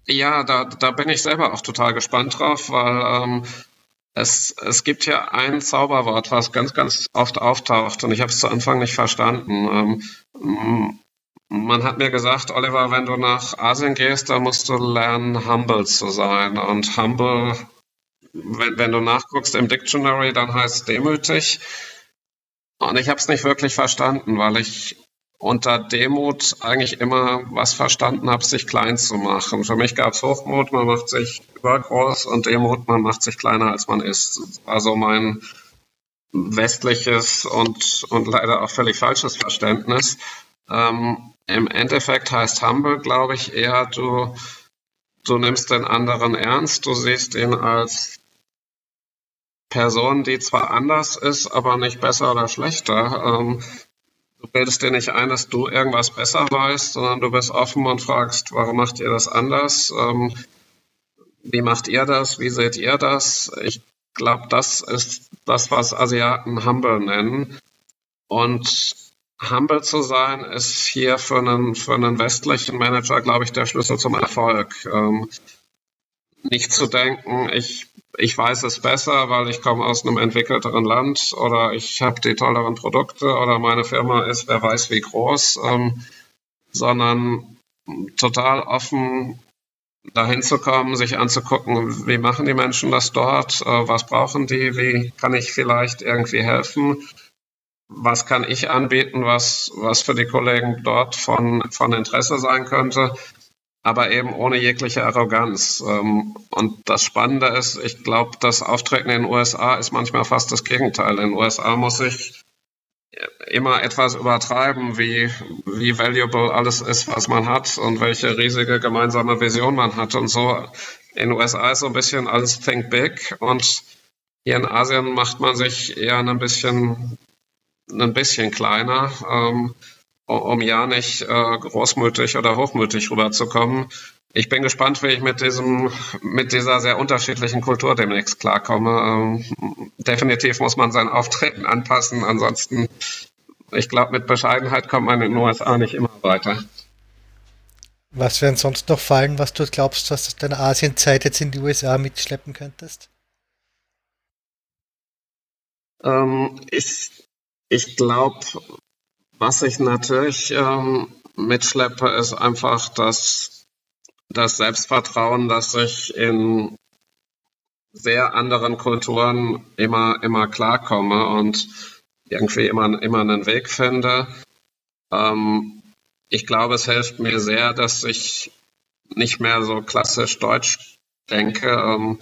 Ja, da, da bin ich selber auch total gespannt drauf, weil ähm, es, es gibt ja ein Zauberwort, was ganz, ganz oft auftaucht und ich habe es zu Anfang nicht verstanden. Ähm, man hat mir gesagt, Oliver, wenn du nach Asien gehst, dann musst du lernen, humble zu sein. Und humble, wenn, wenn du nachguckst im Dictionary, dann heißt demütig. Und ich habe es nicht wirklich verstanden, weil ich unter Demut eigentlich immer was verstanden habe, sich klein zu machen. Für mich gab es Hochmut, man macht sich übergroß und Demut, man macht sich kleiner, als man ist. Also mein westliches und, und leider auch völlig falsches Verständnis. Ähm, im Endeffekt heißt Humble, glaube ich, eher, du, du nimmst den anderen ernst, du siehst ihn als Person, die zwar anders ist, aber nicht besser oder schlechter. Ähm, du bildest dir nicht ein, dass du irgendwas besser weißt, sondern du bist offen und fragst, warum macht ihr das anders? Ähm, wie macht ihr das? Wie seht ihr das? Ich glaube, das ist das, was Asiaten Humble nennen. Und humble zu sein, ist hier für einen, für einen westlichen Manager, glaube ich, der Schlüssel zum Erfolg. Ähm, nicht zu denken, ich, ich weiß es besser, weil ich komme aus einem entwickelteren Land oder ich habe die tolleren Produkte oder meine Firma ist, wer weiß wie groß, ähm, sondern total offen dahin zu kommen, sich anzugucken, wie machen die Menschen das dort, äh, was brauchen die, wie kann ich vielleicht irgendwie helfen, was kann ich anbieten, was, was für die Kollegen dort von, von Interesse sein könnte, aber eben ohne jegliche Arroganz. Ähm, und das Spannende ist, ich glaube, das Auftreten in den USA ist manchmal fast das Gegenteil. In den USA muss ich immer etwas übertreiben, wie, wie valuable alles ist, was man hat und welche riesige gemeinsame Vision man hat und so. In den USA ist so ein bisschen alles think big und hier in Asien macht man sich eher ein bisschen, ein bisschen kleiner, ähm, um ja nicht äh, großmütig oder hochmütig rüberzukommen ich bin gespannt, wie ich mit diesem, mit dieser sehr unterschiedlichen Kultur demnächst klarkomme. Ähm, definitiv muss man sein Auftreten anpassen. Ansonsten, ich glaube, mit Bescheidenheit kommt man in den USA nicht immer weiter.
Was wären sonst noch Fallen, was du glaubst, was du deine Asienzeit jetzt in die USA mitschleppen könntest?
Ähm, ich ich glaube, was ich natürlich ähm, mitschleppe, ist einfach, dass das Selbstvertrauen, dass ich in sehr anderen Kulturen immer, immer klarkomme und irgendwie immer, immer einen Weg finde. Ähm, ich glaube, es hilft mir sehr, dass ich nicht mehr so klassisch deutsch denke. Ähm,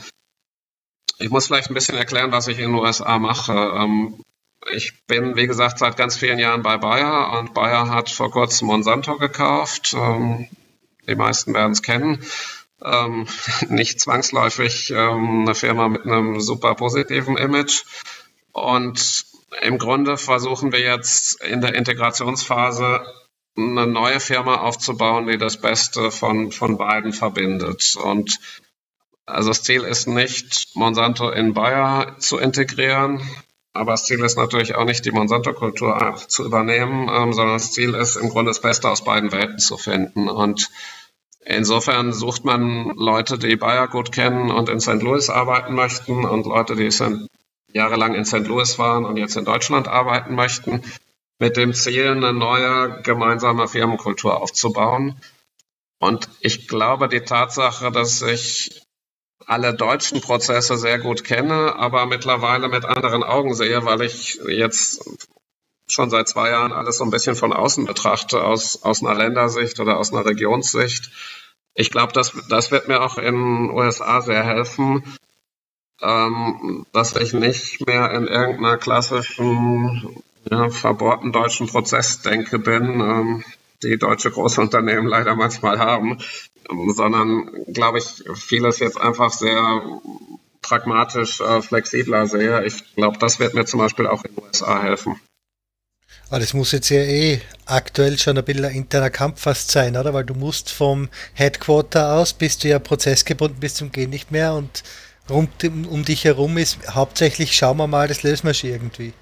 ich muss vielleicht ein bisschen erklären, was ich in den USA mache. Ähm, ich bin, wie gesagt, seit ganz vielen Jahren bei Bayer und Bayer hat vor kurzem Monsanto gekauft. Ähm, die meisten werden es kennen. Ähm, nicht zwangsläufig ähm, eine Firma mit einem super positiven Image. Und im Grunde versuchen wir jetzt in der Integrationsphase eine neue Firma aufzubauen, die das Beste von, von beiden verbindet. Und also das Ziel ist nicht, Monsanto in Bayer zu integrieren, aber das Ziel ist natürlich auch nicht, die Monsanto-Kultur zu übernehmen, ähm, sondern das Ziel ist im Grunde das Beste aus beiden Welten zu finden. Und insofern sucht man Leute, die Bayer gut kennen und in St. Louis arbeiten möchten und Leute, die sind jahrelang in St. Louis waren und jetzt in Deutschland arbeiten möchten, mit dem Ziel, eine neue gemeinsame Firmenkultur aufzubauen. Und ich glaube, die Tatsache, dass ich alle deutschen Prozesse sehr gut kenne, aber mittlerweile mit anderen Augen sehe, weil ich jetzt schon seit zwei Jahren alles so ein bisschen von außen betrachte, aus, aus einer Ländersicht oder aus einer Regionssicht. Ich glaube, das, das wird mir auch in den USA sehr helfen, ähm, dass ich nicht mehr in irgendeiner klassischen, ja, verbohrten deutschen Prozessdenke bin, ähm, die deutsche Großunternehmen leider manchmal haben, sondern, glaube ich, vieles jetzt einfach sehr pragmatisch, äh, flexibler sehe. Ich glaube, das wird mir zum Beispiel auch in den USA helfen.
Aber das muss jetzt ja eh aktuell schon ein bisschen ein interner Kampf fast sein, oder? Weil du musst vom Headquarter aus, bist du ja prozessgebunden bis zum Gehen nicht mehr und rund um dich herum ist hauptsächlich, schauen wir mal, das lösen wir schon irgendwie.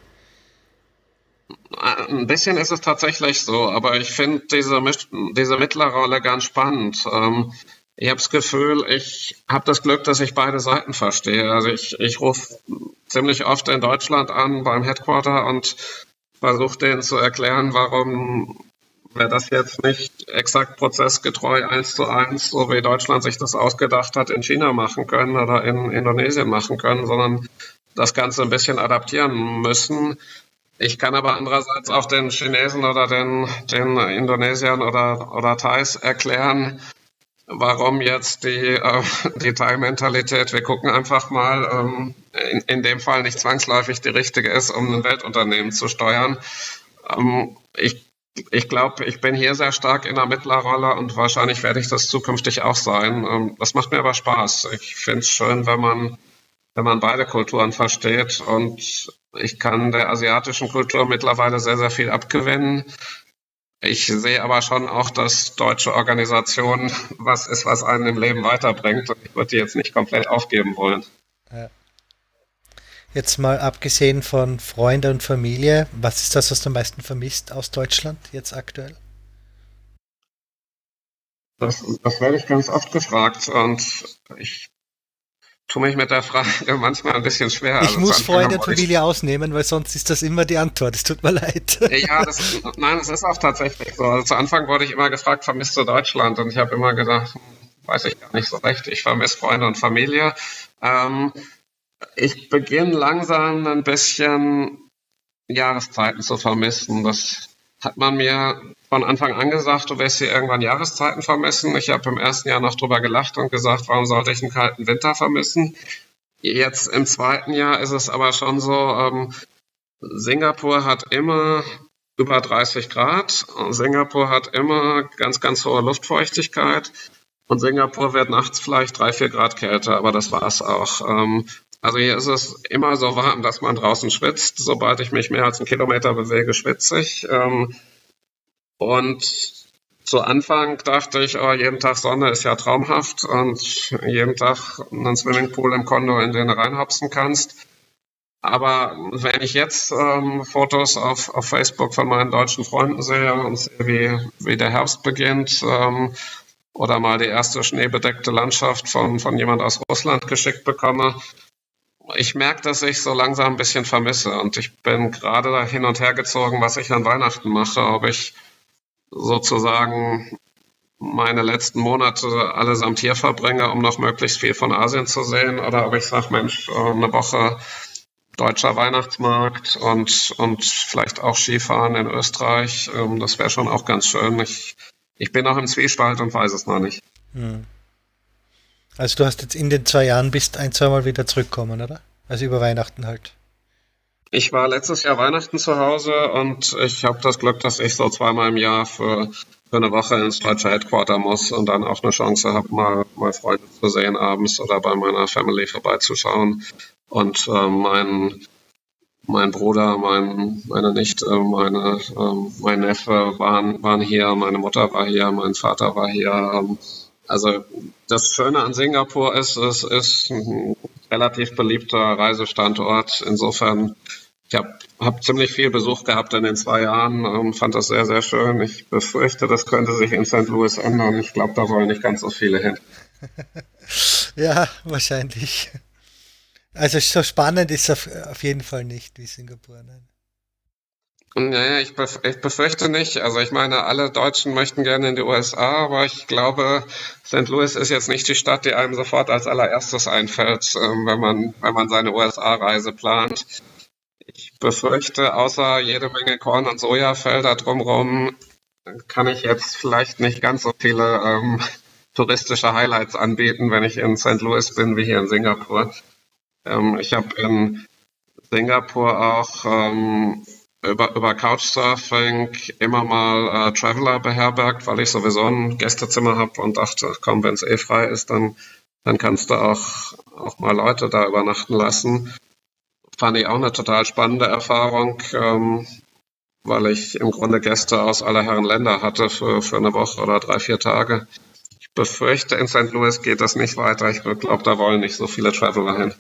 Ein bisschen ist es tatsächlich so, aber ich finde diese, diese Mittlerrolle ganz spannend. Ähm, ich habe das Gefühl, ich habe das Glück, dass ich beide Seiten verstehe. Also ich, ich rufe ziemlich oft in Deutschland an beim Headquarter und versuche denen zu erklären, warum wir das jetzt nicht exakt prozessgetreu eins zu eins, so wie Deutschland sich das ausgedacht hat, in China machen können oder in Indonesien machen können, sondern das Ganze ein bisschen adaptieren müssen. Ich kann aber andererseits auch den Chinesen oder den, den Indonesiern oder, oder Thais erklären, warum jetzt die, äh, die Thai-Mentalität, wir gucken einfach mal, ähm, in, in dem Fall nicht zwangsläufig die richtige ist, um ein Weltunternehmen zu steuern. Ähm, ich ich glaube, ich bin hier sehr stark in der Mittlerrolle und wahrscheinlich werde ich das zukünftig auch sein. Ähm, das macht mir aber Spaß. Ich finde es schön, wenn man, wenn man beide Kulturen versteht und ich kann der asiatischen Kultur mittlerweile sehr, sehr viel abgewinnen. Ich sehe aber schon auch, dass deutsche Organisation was ist, was einen im Leben weiterbringt. Und ich würde die jetzt nicht komplett aufgeben wollen.
Jetzt mal abgesehen von Freunde und Familie, was ist das, was du am meisten vermisst aus Deutschland jetzt aktuell?
Das, das werde ich ganz oft gefragt und ich tue mich mit der Frage manchmal ein bisschen schwer.
Ich also muss Freunde und Familie ausnehmen, weil sonst ist das immer die Antwort. Es tut mir leid.
Ja, das, nein, es ist auch tatsächlich so. Also zu Anfang wurde ich immer gefragt, vermisst du Deutschland? Und ich habe immer gedacht, weiß ich gar nicht so recht. Ich vermisse Freunde und Familie. Ähm, ich beginne langsam ein bisschen Jahreszeiten zu vermissen. Das hat man mir von Anfang an gesagt, du wirst hier irgendwann Jahreszeiten vermissen. Ich habe im ersten Jahr noch drüber gelacht und gesagt, warum sollte ich einen kalten Winter vermissen? Jetzt im zweiten Jahr ist es aber schon so, ähm, Singapur hat immer über 30 Grad. Singapur hat immer ganz, ganz hohe Luftfeuchtigkeit. Und Singapur wird nachts vielleicht drei, vier Grad kälter, aber das war's auch. Ähm, also hier ist es immer so warm, dass man draußen schwitzt. Sobald ich mich mehr als einen Kilometer bewege, schwitze ich. Ähm, und zu Anfang dachte ich, oh, jeden Tag Sonne ist ja traumhaft und jeden Tag einen Swimmingpool im Kondo, in den du reinhopsen kannst. Aber wenn ich jetzt ähm, Fotos auf, auf Facebook von meinen deutschen Freunden sehe und sehe, wie, wie der Herbst beginnt, ähm, oder mal die erste schneebedeckte Landschaft von, von jemand aus Russland geschickt bekomme, ich merke, dass ich so langsam ein bisschen vermisse und ich bin gerade da hin und her gezogen, was ich an Weihnachten mache, ob ich sozusagen meine letzten Monate allesamt hier verbringe, um noch möglichst viel von Asien zu sehen, oder ob ich sage, Mensch, äh, eine Woche deutscher Weihnachtsmarkt und, und vielleicht auch Skifahren in Österreich, ähm, das wäre schon auch ganz schön. Ich, ich bin auch im Zwiespalt und weiß es noch nicht. Hm.
Also du hast jetzt in den zwei Jahren bist ein, zwei Mal wieder zurückkommen, oder? Also über Weihnachten halt.
Ich war letztes Jahr Weihnachten zu Hause und ich habe das Glück, dass ich so zweimal im Jahr für, für eine Woche ins deutsche Headquarter muss und dann auch eine Chance habe, mal, mal Freunde zu sehen abends oder bei meiner Family vorbeizuschauen. Und äh, mein, mein Bruder, mein, meine Nichte, meine, äh, mein Neffe waren, waren hier, meine Mutter war hier, mein Vater war hier. Ähm, also das Schöne an Singapur ist, es ist ein relativ beliebter Reisestandort. Insofern, ich habe hab ziemlich viel Besuch gehabt in den zwei Jahren und fand das sehr, sehr schön. Ich befürchte, das könnte sich in St. Louis ändern. Ich glaube, da wollen nicht ganz so viele hin.
ja, wahrscheinlich. Also so spannend ist es auf, auf jeden Fall nicht wie Singapur. Nein.
Naja, ich, bef ich befürchte nicht. Also ich meine, alle Deutschen möchten gerne in die USA, aber ich glaube, St. Louis ist jetzt nicht die Stadt, die einem sofort als allererstes einfällt, ähm, wenn man, wenn man seine USA-Reise plant. Ich befürchte, außer jede Menge Korn- und Sojafelder drumherum, kann ich jetzt vielleicht nicht ganz so viele ähm, touristische Highlights anbieten, wenn ich in St. Louis bin, wie hier in Singapur. Ähm, ich habe in Singapur auch ähm, über, über Couchsurfing immer mal äh, Traveler beherbergt, weil ich sowieso ein Gästezimmer habe und dachte, komm, wenn es eh frei ist, dann, dann kannst du auch, auch mal Leute da übernachten lassen. Fand ich auch eine total spannende Erfahrung, ähm, weil ich im Grunde Gäste aus aller Herren Länder hatte für, für eine Woche oder drei, vier Tage. Ich befürchte, in St. Louis geht das nicht weiter. Ich glaube, da wollen nicht so viele Traveler hin.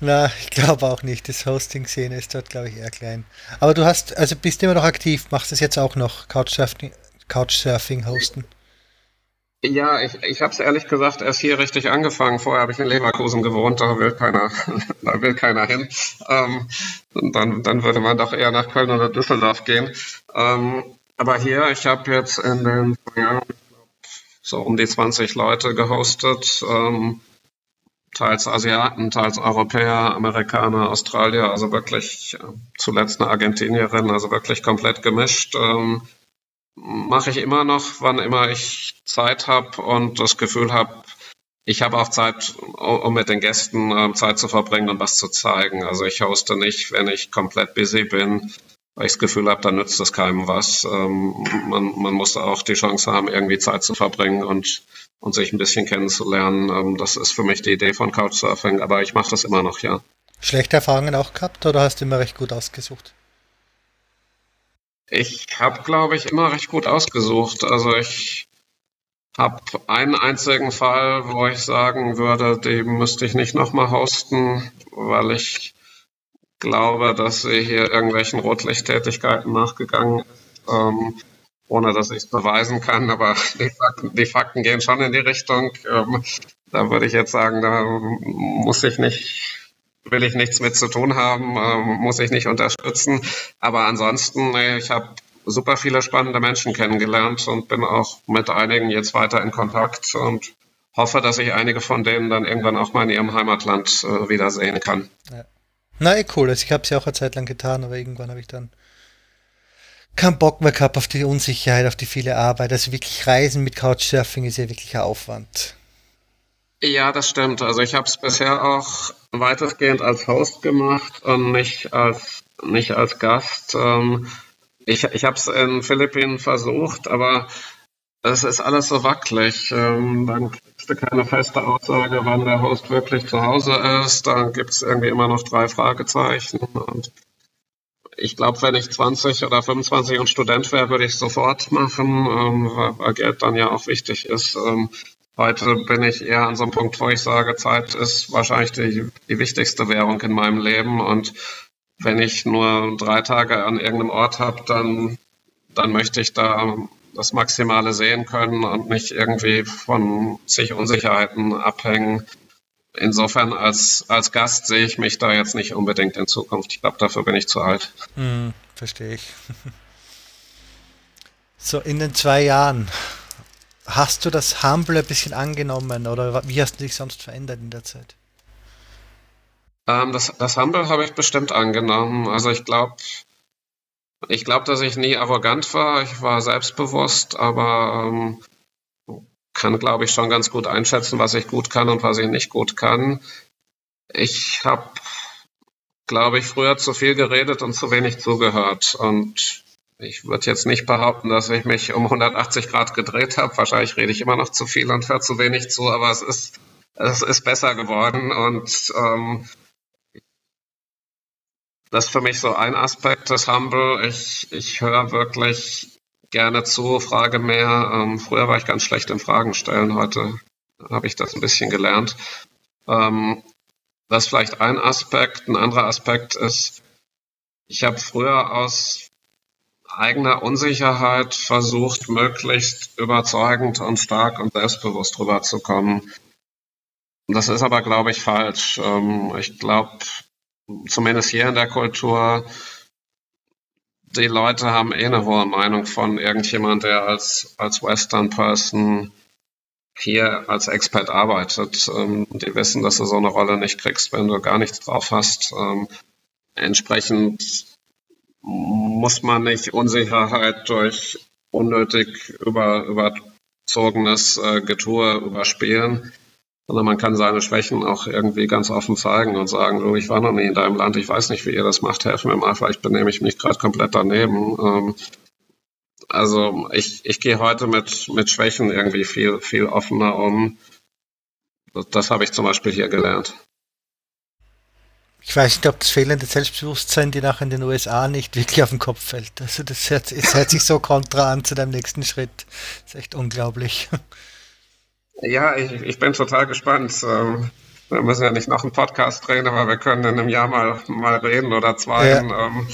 Na, ich glaube auch nicht. Das Hosting-Szene ist dort, glaube ich, eher klein. Aber du hast, also bist immer noch aktiv, machst es jetzt auch noch, Couchsurfing, Couchsurfing hosten.
Ja, ich, ich habe es ehrlich gesagt erst hier richtig angefangen. Vorher habe ich in Leverkusen gewohnt, da will keiner, da will keiner hin. Ähm, dann, dann würde man doch eher nach Köln oder Düsseldorf gehen. Ähm, aber hier, ich habe jetzt in den Jahren so um die 20 Leute gehostet. Ähm, teils Asiaten, teils Europäer, Amerikaner, Australier, also wirklich äh, zuletzt eine Argentinierin, also wirklich komplett gemischt. Ähm, Mache ich immer noch, wann immer ich Zeit habe und das Gefühl habe, ich habe auch Zeit, um mit den Gästen äh, Zeit zu verbringen und was zu zeigen. Also ich hoste nicht, wenn ich komplett busy bin, weil ich das Gefühl habe, dann nützt es keinem was. Ähm, man, man muss auch die Chance haben, irgendwie Zeit zu verbringen und, und sich ein bisschen kennenzulernen. Ähm, das ist für mich die Idee von Couchsurfing, aber ich mache das immer noch, ja.
Schlechte Erfahrungen auch gehabt oder hast du immer recht gut ausgesucht?
Ich habe, glaube ich, immer recht gut ausgesucht. Also ich habe einen einzigen Fall, wo ich sagen würde, den müsste ich nicht nochmal hosten, weil ich glaube, dass sie hier irgendwelchen Rotlichttätigkeiten nachgegangen ist, ähm, ohne dass ich es beweisen kann. Aber die Fakten, die Fakten, gehen schon in die Richtung. Ähm, da würde ich jetzt sagen, da muss ich nicht will ich nichts mit zu tun haben, ähm, muss ich nicht unterstützen. Aber ansonsten, ich habe super viele spannende Menschen kennengelernt und bin auch mit einigen jetzt weiter in Kontakt und hoffe, dass ich einige von denen dann irgendwann auch mal in ihrem Heimatland äh, wiedersehen kann.
Ja. Na, eh cool. Also ich habe es ja auch eine Zeit lang getan, aber irgendwann habe ich dann keinen Bock mehr gehabt auf die Unsicherheit, auf die viele Arbeit. Also wirklich Reisen mit Couchsurfing ist ja wirklich ein Aufwand.
Ja, das stimmt. Also ich habe es bisher auch weitestgehend als Host gemacht und nicht als, nicht als Gast. Ähm, ich ich habe es in Philippinen versucht, aber es ist alles so wackelig. Ähm, dann du keine feste Aussage, wann der Host wirklich zu Hause ist. Dann gibt es irgendwie immer noch drei Fragezeichen. Und ich glaube, wenn ich 20 oder 25 und Student wäre, würde ich es sofort machen, ähm, weil Geld dann ja auch wichtig ist. Ähm, heute bin ich eher an so einem Punkt, wo ich sage, Zeit ist wahrscheinlich die, die wichtigste Währung in meinem Leben. Und wenn ich nur drei Tage an irgendeinem Ort habe, dann, dann möchte ich da das Maximale sehen können und nicht irgendwie von sich Unsicherheiten abhängen. Insofern als, als Gast sehe ich mich da jetzt nicht unbedingt in Zukunft. Ich glaube, dafür bin ich zu alt.
Hm, verstehe ich. So, in den zwei Jahren, hast du das Humble ein bisschen angenommen oder wie hast du dich sonst verändert in der Zeit?
Ähm, das, das Humble habe ich bestimmt angenommen. Also ich glaube, ich glaube, dass ich nie arrogant war. Ich war selbstbewusst, aber ähm, kann, glaube ich, schon ganz gut einschätzen, was ich gut kann und was ich nicht gut kann. Ich habe, glaube ich, früher zu viel geredet und zu wenig zugehört. Und ich würde jetzt nicht behaupten, dass ich mich um 180 Grad gedreht habe. Wahrscheinlich rede ich immer noch zu viel und höre zu wenig zu, aber es ist, es ist besser geworden. Und ähm, das ist für mich so ein Aspekt des Humble. Ich, ich höre wirklich gerne zu, frage mehr. Ähm, früher war ich ganz schlecht im Fragen stellen, heute habe ich das ein bisschen gelernt. Ähm, das ist vielleicht ein Aspekt. Ein anderer Aspekt ist, ich habe früher aus eigener Unsicherheit versucht, möglichst überzeugend und stark und selbstbewusst rüberzukommen. Das ist aber, glaube ich, falsch. Ähm, ich glaube, zumindest hier in der Kultur, die Leute haben eh eine hohe Meinung von irgendjemand, der als, als Western Person hier als Expert arbeitet. Ähm, die wissen, dass du so eine Rolle nicht kriegst, wenn du gar nichts drauf hast. Ähm, entsprechend muss man nicht Unsicherheit durch unnötig über, überzogenes äh, Getue überspielen sondern man kann seine Schwächen auch irgendwie ganz offen zeigen und sagen, so, ich war noch nie in deinem Land, ich weiß nicht, wie ihr das macht, helfen mir mal, vielleicht benehme ich mich gerade komplett daneben. Ähm, also ich, ich gehe heute mit, mit Schwächen irgendwie viel, viel offener um. Das, das habe ich zum Beispiel hier gelernt.
Ich weiß nicht, ob das fehlende Selbstbewusstsein dir nach in den USA nicht wirklich auf den Kopf fällt. Also das hört, es hört sich so kontra an zu deinem nächsten Schritt. Das ist echt unglaublich.
Ja, ich, ich bin total gespannt. Ähm, wir müssen ja nicht noch einen Podcast drehen, aber wir können in einem Jahr mal, mal reden oder zwei, ja. ähm,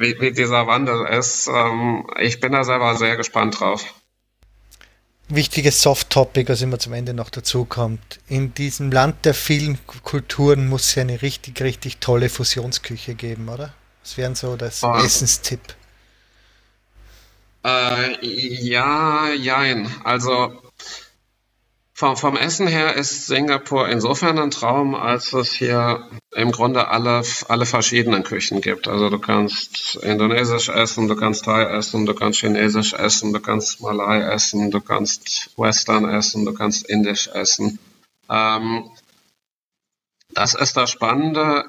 wie, wie dieser Wandel ist. Ähm, ich bin da selber sehr gespannt drauf.
Wichtiges Soft-Topic, was immer zum Ende noch dazu kommt. In diesem Land der vielen Kulturen muss es ja eine richtig, richtig tolle Fusionsküche geben, oder? Das wäre so das oh. Essenstipp.
Äh, ja, jein. Also vom, vom Essen her ist Singapur insofern ein Traum, als es hier im Grunde alle, alle verschiedenen Küchen gibt. Also du kannst Indonesisch essen, du kannst Thai essen, du kannst Chinesisch essen, du kannst Malai essen, du kannst Western essen, du kannst Indisch essen. Ähm, das ist das Spannende.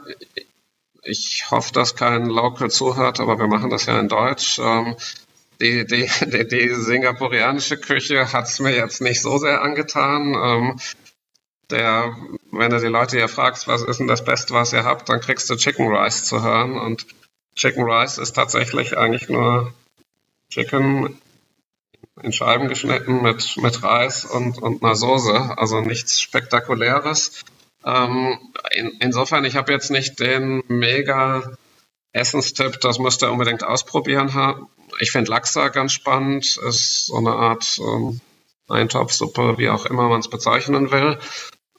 Ich hoffe, dass kein Local zuhört, aber wir machen das ja in Deutsch. Ähm, die, die, die, die singapurianische Küche hat es mir jetzt nicht so sehr angetan. Ähm, der, wenn du die Leute hier fragst, was ist denn das Beste, was ihr habt, dann kriegst du Chicken Rice zu hören. Und Chicken Rice ist tatsächlich eigentlich nur Chicken in Scheiben geschnitten mit, mit Reis und, und einer Soße. Also nichts Spektakuläres. Ähm, in, insofern, ich habe jetzt nicht den mega Essenstipp, das müsst ihr unbedingt ausprobieren. Ich finde Laksa ganz spannend, ist so eine Art ähm, Eintopfsuppe, wie auch immer man es bezeichnen will.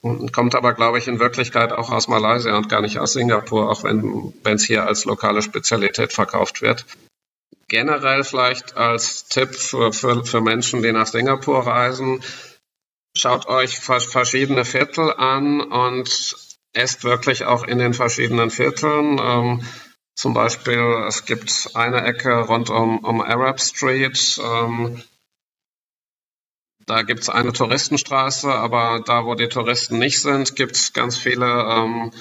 Und kommt aber, glaube ich, in Wirklichkeit auch aus Malaysia und gar nicht aus Singapur, auch wenn es hier als lokale Spezialität verkauft wird. Generell vielleicht als Tipp für, für, für Menschen, die nach Singapur reisen, schaut euch verschiedene Viertel an und esst wirklich auch in den verschiedenen Vierteln. Ähm, zum Beispiel, es gibt eine Ecke rund um, um Arab Street. Ähm, da gibt es eine Touristenstraße, aber da, wo die Touristen nicht sind, gibt es ganz viele ähm,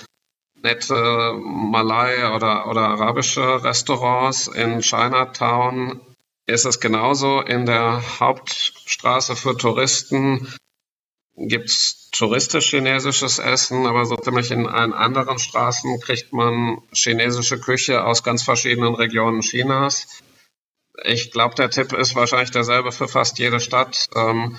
nette Malai- oder, oder arabische Restaurants. In Chinatown ist es genauso. In der Hauptstraße für Touristen gibt es touristisch-chinesisches Essen, aber so ziemlich in allen anderen Straßen kriegt man chinesische Küche aus ganz verschiedenen Regionen Chinas. Ich glaube, der Tipp ist wahrscheinlich derselbe für fast jede Stadt. Ähm,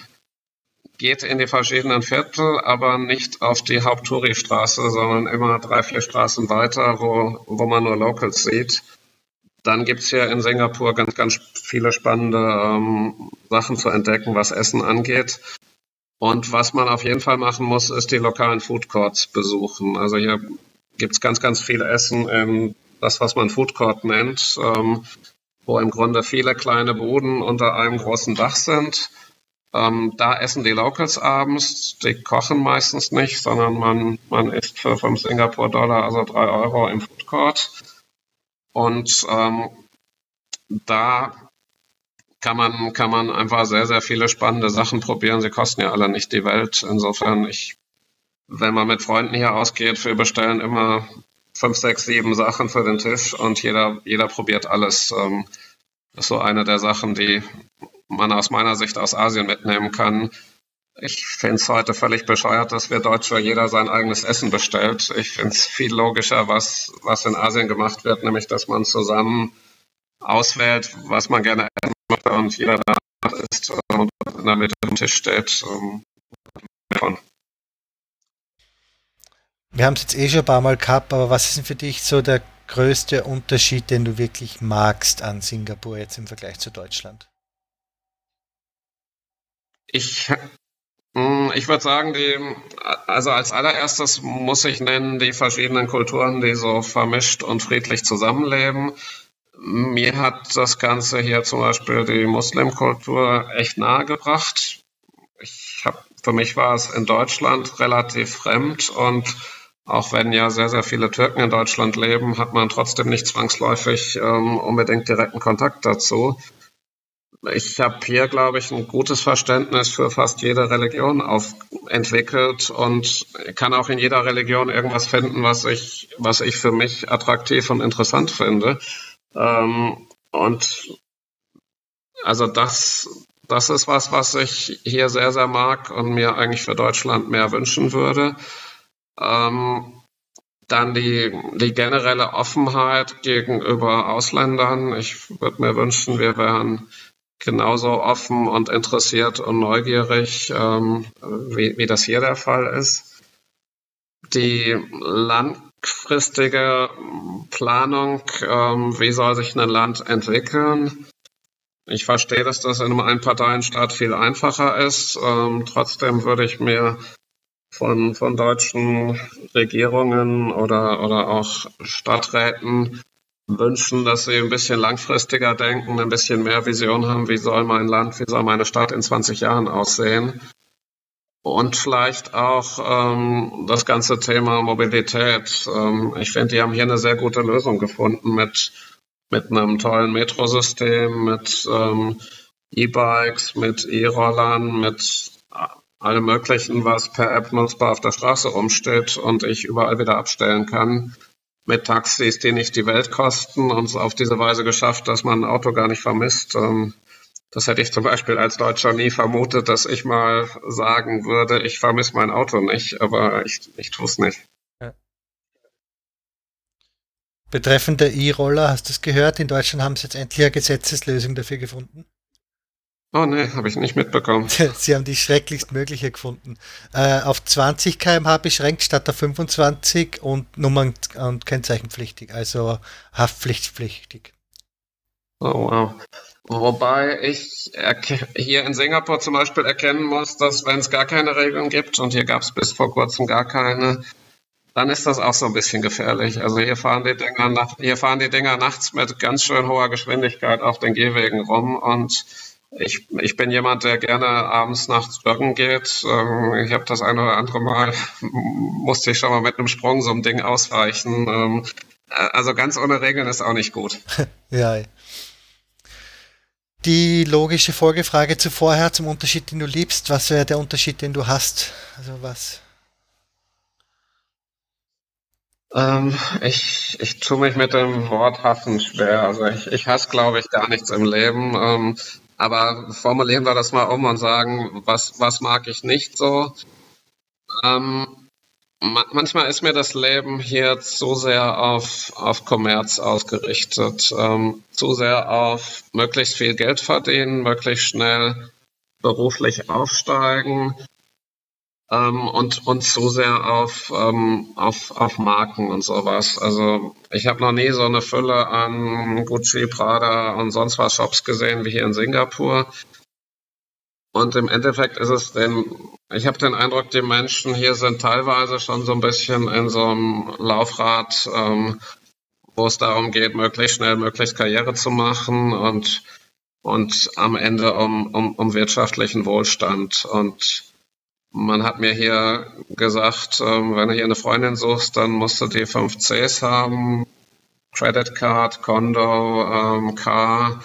geht in die verschiedenen Viertel, aber nicht auf die Haupttouri-Straße, sondern immer drei, vier Straßen weiter, wo, wo man nur Locals sieht. Dann gibt es hier in Singapur ganz, ganz viele spannende ähm, Sachen zu entdecken, was Essen angeht. Und was man auf jeden Fall machen muss, ist die lokalen Food Courts besuchen. Also hier gibt es ganz, ganz viel Essen in das, was man Food Court nennt, ähm, wo im Grunde viele kleine Buden unter einem großen Dach sind. Ähm, da essen die Locals abends. Die kochen meistens nicht, sondern man, man isst für 5 Singapur-Dollar, also 3 Euro im Food Court. Und ähm, da kann man, kann man einfach sehr, sehr viele spannende Sachen probieren. Sie kosten ja alle nicht die Welt. Insofern, ich, wenn man mit Freunden hier ausgeht, wir bestellen immer fünf, sechs, sieben Sachen für den Tisch und jeder, jeder probiert alles. Ähm, das ist so eine der Sachen, die man aus meiner Sicht aus Asien mitnehmen kann. Ich finde es heute völlig bescheuert, dass wir Deutsche jeder sein eigenes Essen bestellt. Ich finde es viel logischer, was, was in Asien gemacht wird, nämlich dass man zusammen auswählt, was man gerne essen und jeder da ist und in der Mitte am Tisch steht. Ähm,
Wir haben es jetzt eh schon ein paar Mal gehabt, aber was ist denn für dich so der größte Unterschied, den du wirklich magst an Singapur jetzt im Vergleich zu Deutschland?
Ich, hm, ich würde sagen, die, also als allererstes muss ich nennen die verschiedenen Kulturen, die so vermischt und friedlich zusammenleben. Mir hat das Ganze hier zum Beispiel die Muslimkultur echt nahe gebracht. Ich hab, für mich war es in Deutschland relativ fremd und auch wenn ja sehr, sehr viele Türken in Deutschland leben, hat man trotzdem nicht zwangsläufig ähm, unbedingt direkten Kontakt dazu. Ich habe hier, glaube ich, ein gutes Verständnis für fast jede Religion auf, entwickelt und kann auch in jeder Religion irgendwas finden, was ich, was ich für mich attraktiv und interessant finde. Ähm, und also das, das ist was, was ich hier sehr, sehr mag und mir eigentlich für Deutschland mehr wünschen würde. Ähm, dann die, die generelle Offenheit gegenüber Ausländern. Ich würde mir wünschen, wir wären genauso offen und interessiert und neugierig, ähm, wie, wie das hier der Fall ist. Die Land langfristige Planung, ähm, wie soll sich ein Land entwickeln. Ich verstehe, dass das in einem Einparteienstaat viel einfacher ist. Ähm, trotzdem würde ich mir von, von deutschen Regierungen oder, oder auch Stadträten wünschen, dass sie ein bisschen langfristiger denken, ein bisschen mehr Vision haben, wie soll mein Land, wie soll meine Stadt in 20 Jahren aussehen und vielleicht auch ähm, das ganze Thema Mobilität. Ähm, ich finde, die haben hier eine sehr gute Lösung gefunden mit, mit einem tollen Metrosystem, mit ähm, E-Bikes, mit E-Rollern, mit allem Möglichen, was per App nutzbar auf der Straße rumsteht und ich überall wieder abstellen kann. Mit Taxis, die nicht die Welt kosten und es auf diese Weise geschafft, dass man ein Auto gar nicht vermisst. Ähm, das hätte ich zum Beispiel als Deutscher nie vermutet, dass ich mal sagen würde, ich vermisse mein Auto nicht, aber ich, ich tue es nicht. Ja.
Betreffend der E-Roller, hast du es gehört? In Deutschland haben sie jetzt endlich eine Gesetzeslösung dafür gefunden.
Oh nee, habe ich nicht mitbekommen.
Sie haben die schrecklichst mögliche gefunden. Äh, auf 20 km/h beschränkt statt der 25 und Nummern- und Kennzeichenpflichtig, also haftpflichtpflichtig.
Oh wow. Wobei ich hier in Singapur zum Beispiel erkennen muss, dass wenn es gar keine Regeln gibt, und hier gab es bis vor kurzem gar keine, dann ist das auch so ein bisschen gefährlich. Also hier fahren die Dinger, nach, hier fahren die Dinger nachts mit ganz schön hoher Geschwindigkeit auf den Gehwegen rum und ich, ich bin jemand, der gerne abends nachts joggen geht. Ähm, ich habe das eine oder andere Mal, musste ich schon mal mit einem Sprung so ein Ding ausweichen. Ähm, also ganz ohne Regeln ist auch nicht gut.
ja. Die logische Folgefrage zu vorher zum Unterschied, den du liebst. Was wäre der Unterschied, den du hast? Also was?
Ähm, ich, ich tue mich mit dem Wort hassen schwer. Also ich, ich hasse, glaube ich, gar nichts im Leben. Ähm, aber formulieren wir das mal um und sagen, was, was mag ich nicht so? Ähm, manchmal ist mir das Leben hier zu sehr auf, auf Kommerz ausgerichtet, ähm, zu sehr auf möglichst viel Geld verdienen, möglichst schnell beruflich aufsteigen ähm, und, und zu sehr auf, ähm, auf, auf Marken und sowas. Also ich habe noch nie so eine Fülle an Gucci, Prada und sonst was Shops gesehen wie hier in Singapur. Und im Endeffekt ist es den, ich habe den Eindruck, die Menschen hier sind teilweise schon so ein bisschen in so einem Laufrad, ähm, wo es darum geht, möglichst schnell, möglichst Karriere zu machen und, und am Ende um, um, um wirtschaftlichen Wohlstand. Und man hat mir hier gesagt, ähm, wenn du hier eine Freundin suchst, dann musst du die fünf Cs haben. Credit Card, Condo, ähm, Car,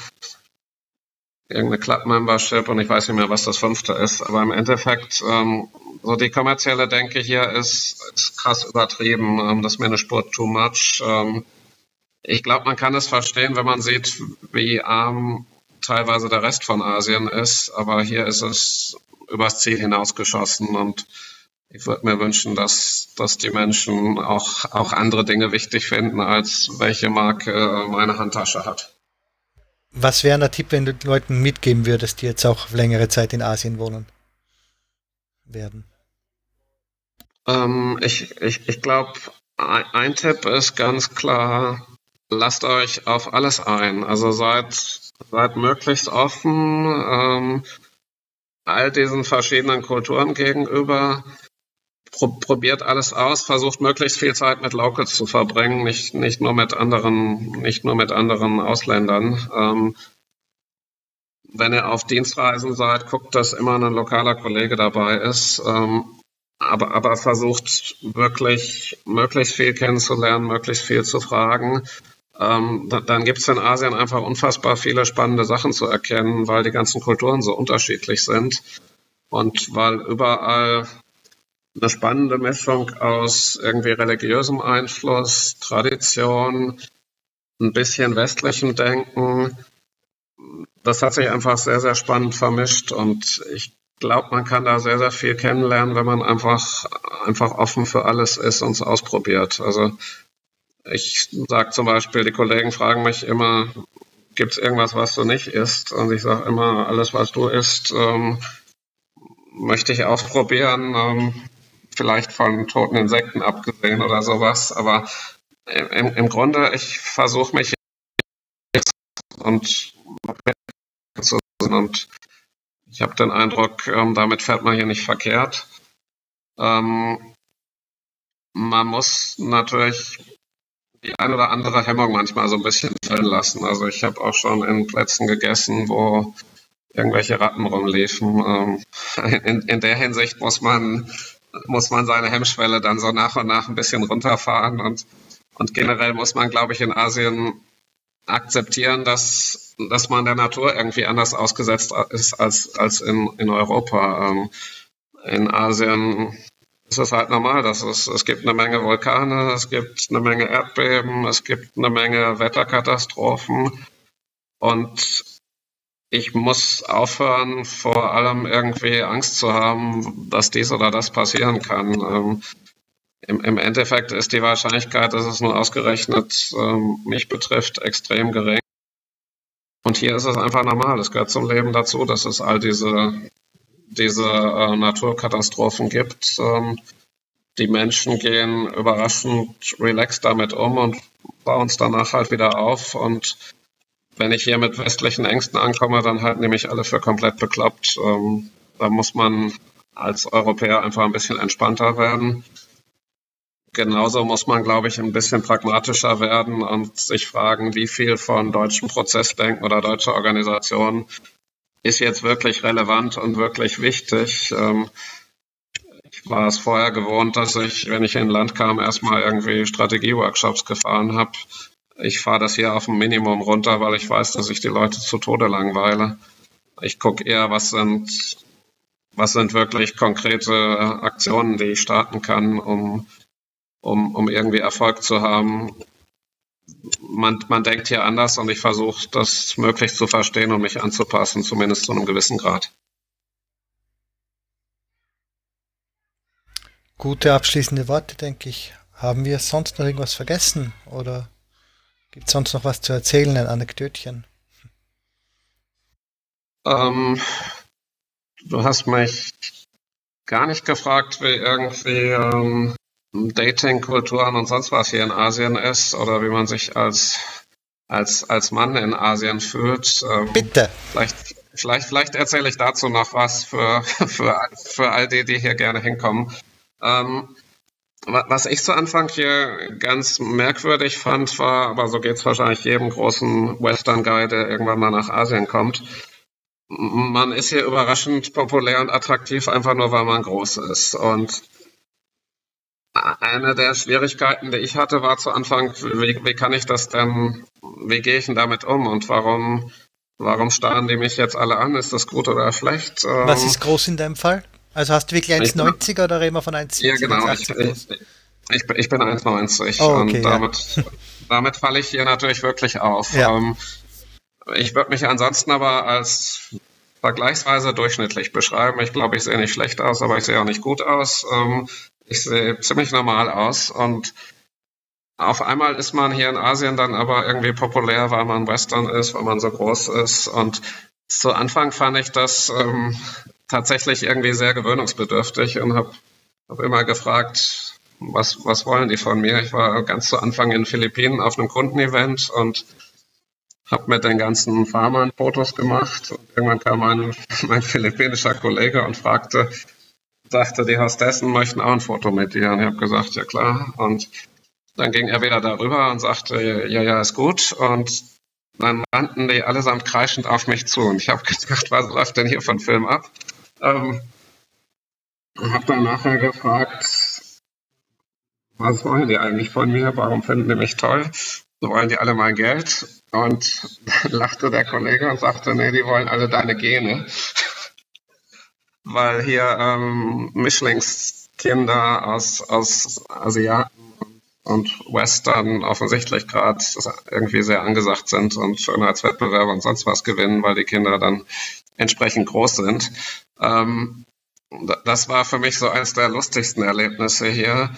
irgendeine Club Membership und ich weiß nicht mehr, was das fünfte ist. Aber im Endeffekt, ähm, so die kommerzielle Denke hier ist, ist krass übertrieben. Ähm, das Spur too much. Ähm, ich glaube, man kann es verstehen, wenn man sieht, wie arm teilweise der Rest von Asien ist. Aber hier ist es übers Ziel hinausgeschossen und ich würde mir wünschen, dass, dass die Menschen auch, auch andere Dinge wichtig finden, als welche Marke meine Handtasche hat.
Was wäre ein Tipp, wenn du Leuten mitgeben würdest, die jetzt auch längere Zeit in Asien wohnen werden?
Ähm, ich ich, ich glaube, ein, Tipp ist ganz klar, lasst euch auf alles ein. Also seid, seid möglichst offen ähm, all diesen verschiedenen Kulturen gegenüber pro probiert alles aus, versucht möglichst viel Zeit mit Locals zu verbringen, nicht, nicht nur mit anderen, nicht nur mit anderen Ausländern. Ähm, wenn ihr auf Dienstreisen seid, guckt, dass immer ein lokaler Kollege dabei ist. Ähm, aber, aber versucht wirklich möglichst viel kennenzulernen, möglichst viel zu fragen. Ähm, da, dann gibt es in Asien einfach unfassbar viele spannende Sachen zu erkennen, weil die ganzen Kulturen so unterschiedlich sind und weil überall eine spannende Mischung aus irgendwie religiösem Einfluss, Tradition, ein bisschen westlichem Denken. Das hat sich einfach sehr, sehr spannend vermischt und ich glaube, man kann da sehr, sehr viel kennenlernen, wenn man einfach, einfach offen für alles ist und es ausprobiert. Also ich sage zum Beispiel, die Kollegen fragen mich immer, gibt es irgendwas, was du nicht isst? Und ich sage immer, alles, was du isst, ähm, möchte ich ausprobieren. Ähm, vielleicht von toten Insekten abgesehen oder sowas. Aber im, im Grunde, ich versuche mich und und ich habe den Eindruck, ähm, damit fährt man hier nicht verkehrt. Ähm, man muss natürlich die ein oder andere Hemmung manchmal so ein bisschen fallen lassen. Also ich habe auch schon in Plätzen gegessen, wo irgendwelche Ratten rumliefen. Ähm, in, in der Hinsicht muss man muss man seine Hemmschwelle dann so nach und nach ein bisschen runterfahren und, und generell muss man, glaube ich, in Asien akzeptieren, dass, dass man der Natur irgendwie anders ausgesetzt ist als, als in, in Europa. Ähm, in Asien ist es halt normal, dass es, es gibt eine Menge Vulkane, es gibt eine Menge Erdbeben, es gibt eine Menge Wetterkatastrophen und ich muss aufhören, vor allem irgendwie Angst zu haben, dass dies oder das passieren kann. Ähm, im, im, Endeffekt ist die Wahrscheinlichkeit, dass es nur ausgerechnet ähm, mich betrifft, extrem gering. Und hier ist es einfach normal. Es gehört zum Leben dazu, dass es all diese, diese äh, Naturkatastrophen gibt. Ähm, die Menschen gehen überraschend relaxed damit um und bauen es danach halt wieder auf. Und wenn ich hier mit westlichen Ängsten ankomme, dann halten die mich alle für komplett bekloppt. Ähm, da muss man als Europäer einfach ein bisschen entspannter werden. Genauso muss man, glaube ich, ein bisschen pragmatischer werden und sich fragen, wie viel von deutschen Prozessdenken oder deutscher Organisationen ist jetzt wirklich relevant und wirklich wichtig. Ähm, ich war es vorher gewohnt, dass ich, wenn ich in ein Land kam, erstmal irgendwie Strategieworkshops gefahren habe. Ich fahre das hier auf ein Minimum runter, weil ich weiß, dass ich die Leute zu Tode langweile. Ich gucke eher, was sind, was sind wirklich konkrete Aktionen, die ich starten kann, um, um, um irgendwie Erfolg zu haben. Man, man denkt hier anders und ich versuche, das möglichst zu verstehen und mich anzupassen, zumindest zu einem gewissen Grad.
Gute abschließende Worte, denke ich. Haben wir sonst noch irgendwas vergessen oder gibt es sonst noch was zu erzählen, ein Anekdötchen?
Ähm, du hast mich gar nicht gefragt, wie irgendwie ähm, Dating-Kulturen und sonst was hier in Asien ist oder wie man sich als, als, als Mann in Asien fühlt.
Ähm, Bitte.
Vielleicht, vielleicht, vielleicht erzähle ich dazu noch was für, für, für all die, die hier gerne hinkommen. Ähm, was ich zu Anfang hier ganz merkwürdig fand, war, aber so geht es wahrscheinlich jedem großen Western-Guy, der irgendwann mal nach Asien kommt. Man ist hier überraschend populär und attraktiv, einfach nur weil man groß ist. Und eine der Schwierigkeiten, die ich hatte, war zu Anfang, wie, wie kann ich das denn, wie gehe ich denn damit um und warum, warum starren die mich jetzt alle an? Ist das gut oder schlecht?
Was ähm, ist groß in deinem Fall? Also hast du wirklich 1,90 oder reden wir von 1,70?
Ja, genau. Ich, ich, ich, ich, bin 1,90 oh, okay, und damit, ja. damit falle ich hier natürlich wirklich auf. Ja. Ähm, ich würde mich ansonsten aber als vergleichsweise durchschnittlich beschreiben. Ich glaube, ich sehe nicht schlecht aus, aber ich sehe auch nicht gut aus. Ähm, ich sehe ziemlich normal aus und auf einmal ist man hier in Asien dann aber irgendwie populär, weil man Western ist, weil man so groß ist. Und zu Anfang fand ich das ähm, tatsächlich irgendwie sehr gewöhnungsbedürftig und habe hab immer gefragt, was, was wollen die von mir? Ich war ganz zu Anfang in den Philippinen auf einem Kundenevent und habe mit den ganzen Farmern Fotos gemacht. Und irgendwann kam mein, mein philippinischer Kollege und fragte, sagte, die Hostessen möchten auch ein Foto mit dir. Und ich habe gesagt, ja klar. Und dann ging er wieder darüber und sagte, ja, ja, ist gut. Und dann rannten die allesamt kreischend auf mich zu. Und ich habe gedacht, was läuft denn hier von Film ab? Ähm, habe dann nachher gefragt, was wollen die eigentlich von mir? Warum finden die mich toll? Wollen die alle mein Geld? Und dann lachte der Kollege und sagte, nee, die wollen alle deine Gene. Weil hier ähm, Mischlingskinder aus, aus Asiaten und Western offensichtlich gerade irgendwie sehr angesagt sind und Schönheitswettbewerbe und sonst was gewinnen, weil die Kinder dann entsprechend groß sind. Ähm, das war für mich so eines der lustigsten Erlebnisse hier.